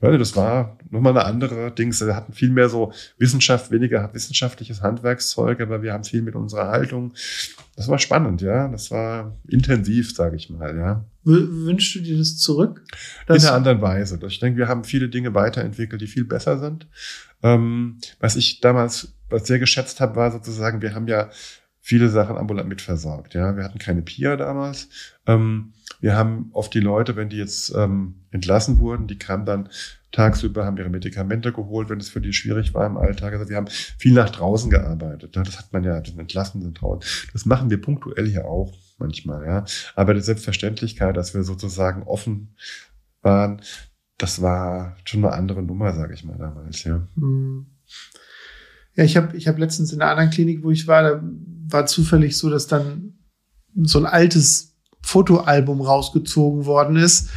das war nochmal eine andere Dings. Wir hatten viel mehr so Wissenschaft, weniger wissenschaftliches Handwerkszeug, aber wir haben viel mit unserer Haltung. Das war spannend, ja. Das war intensiv, sage ich mal, ja. Wünschst du dir das zurück? In einer anderen Weise. Ich denke, wir haben viele Dinge weiterentwickelt, die viel besser sind. Ähm, was ich damals was sehr geschätzt habe, war sozusagen, wir haben ja viele Sachen ambulant mitversorgt. Ja, wir hatten keine PIA damals. Ähm, wir haben oft die Leute, wenn die jetzt ähm, entlassen wurden, die kamen dann tagsüber, haben ihre Medikamente geholt, wenn es für die schwierig war im Alltag. Also wir haben viel nach draußen gearbeitet. Ne? Das hat man ja, den Entlassen sind draußen. Das machen wir punktuell hier auch manchmal, ja. Aber die Selbstverständlichkeit, dass wir sozusagen offen waren, das war schon eine andere Nummer, sage ich mal damals, ja. Hm. Ja, ich habe ich hab letztens in einer anderen Klinik, wo ich war, da war zufällig so, dass dann so ein altes Fotoalbum rausgezogen worden ist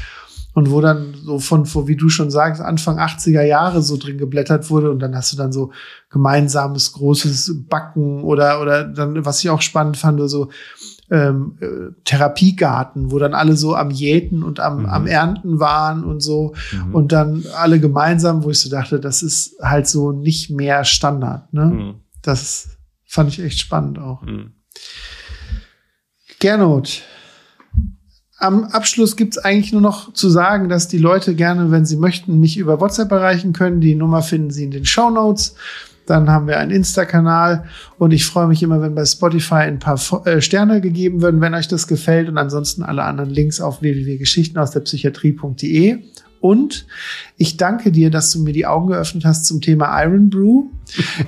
und wo dann so von, wie du schon sagst, Anfang 80er Jahre so drin geblättert wurde und dann hast du dann so gemeinsames großes Backen oder, oder dann, was ich auch spannend fand, so ähm, äh, Therapiegarten, wo dann alle so am Jäten und am, mhm. am Ernten waren und so mhm. und dann alle gemeinsam, wo ich so dachte, das ist halt so nicht mehr Standard. Ne? Mhm. Das fand ich echt spannend auch. Mhm. Gernot, am Abschluss gibt's eigentlich nur noch zu sagen, dass die Leute gerne, wenn sie möchten, mich über WhatsApp erreichen können. Die Nummer finden Sie in den Show Notes. Dann haben wir einen Insta-Kanal und ich freue mich immer, wenn bei Spotify ein paar äh, Sterne gegeben würden, wenn euch das gefällt und ansonsten alle anderen Links auf www.geschichten-aus-der-psychiatrie.de. Und ich danke dir, dass du mir die Augen geöffnet hast zum Thema Iron Brew.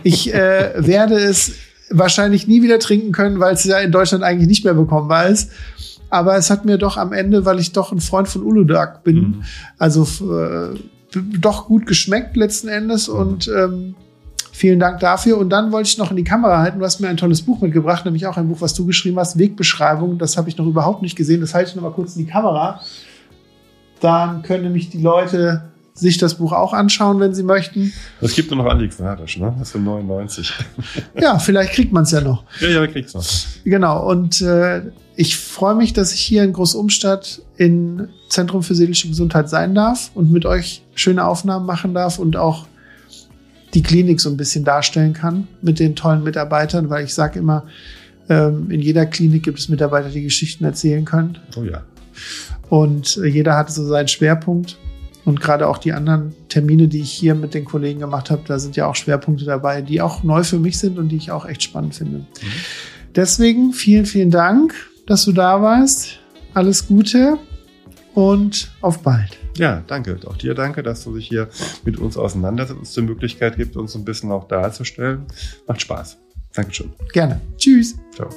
Ich äh, werde es wahrscheinlich nie wieder trinken können, weil es ja in Deutschland eigentlich nicht mehr bekommenbar ist aber es hat mir doch am Ende, weil ich doch ein Freund von Uludag bin, mhm. also äh, doch gut geschmeckt letzten Endes mhm. und ähm, vielen Dank dafür. Und dann wollte ich noch in die Kamera halten. Du hast mir ein tolles Buch mitgebracht, nämlich auch ein Buch, was du geschrieben hast, Wegbeschreibung. Das habe ich noch überhaupt nicht gesehen. Das halte ich noch mal kurz in die Kamera. Dann können nämlich die Leute sich das Buch auch anschauen, wenn sie möchten. Es gibt nur noch antiquarisch, ne? Das ist für 99. ja, vielleicht kriegt man es ja noch. Ja, ja, kriegt's noch. Genau. Und äh, ich freue mich, dass ich hier in Großumstadt im Zentrum für seelische Gesundheit sein darf und mit euch schöne Aufnahmen machen darf und auch die Klinik so ein bisschen darstellen kann mit den tollen Mitarbeitern, weil ich sage immer, Ähm, in jeder Klinik gibt es Mitarbeiter, die Geschichten erzählen können. Oh ja. Und äh, jeder hat so seinen Schwerpunkt. Und gerade auch die anderen Termine, die ich hier mit den Kollegen gemacht habe, da sind ja auch Schwerpunkte dabei, die auch neu für mich sind und die ich auch echt spannend finde. Mhm. Deswegen vielen, vielen Dank, dass du da warst. Alles Gute und auf bald. Ja, danke. Auch dir danke, dass du dich hier mit uns auseinandersetzt, uns die Möglichkeit gibt, uns ein bisschen auch darzustellen. Macht Spaß. Dankeschön. Gerne. Tschüss. Ciao.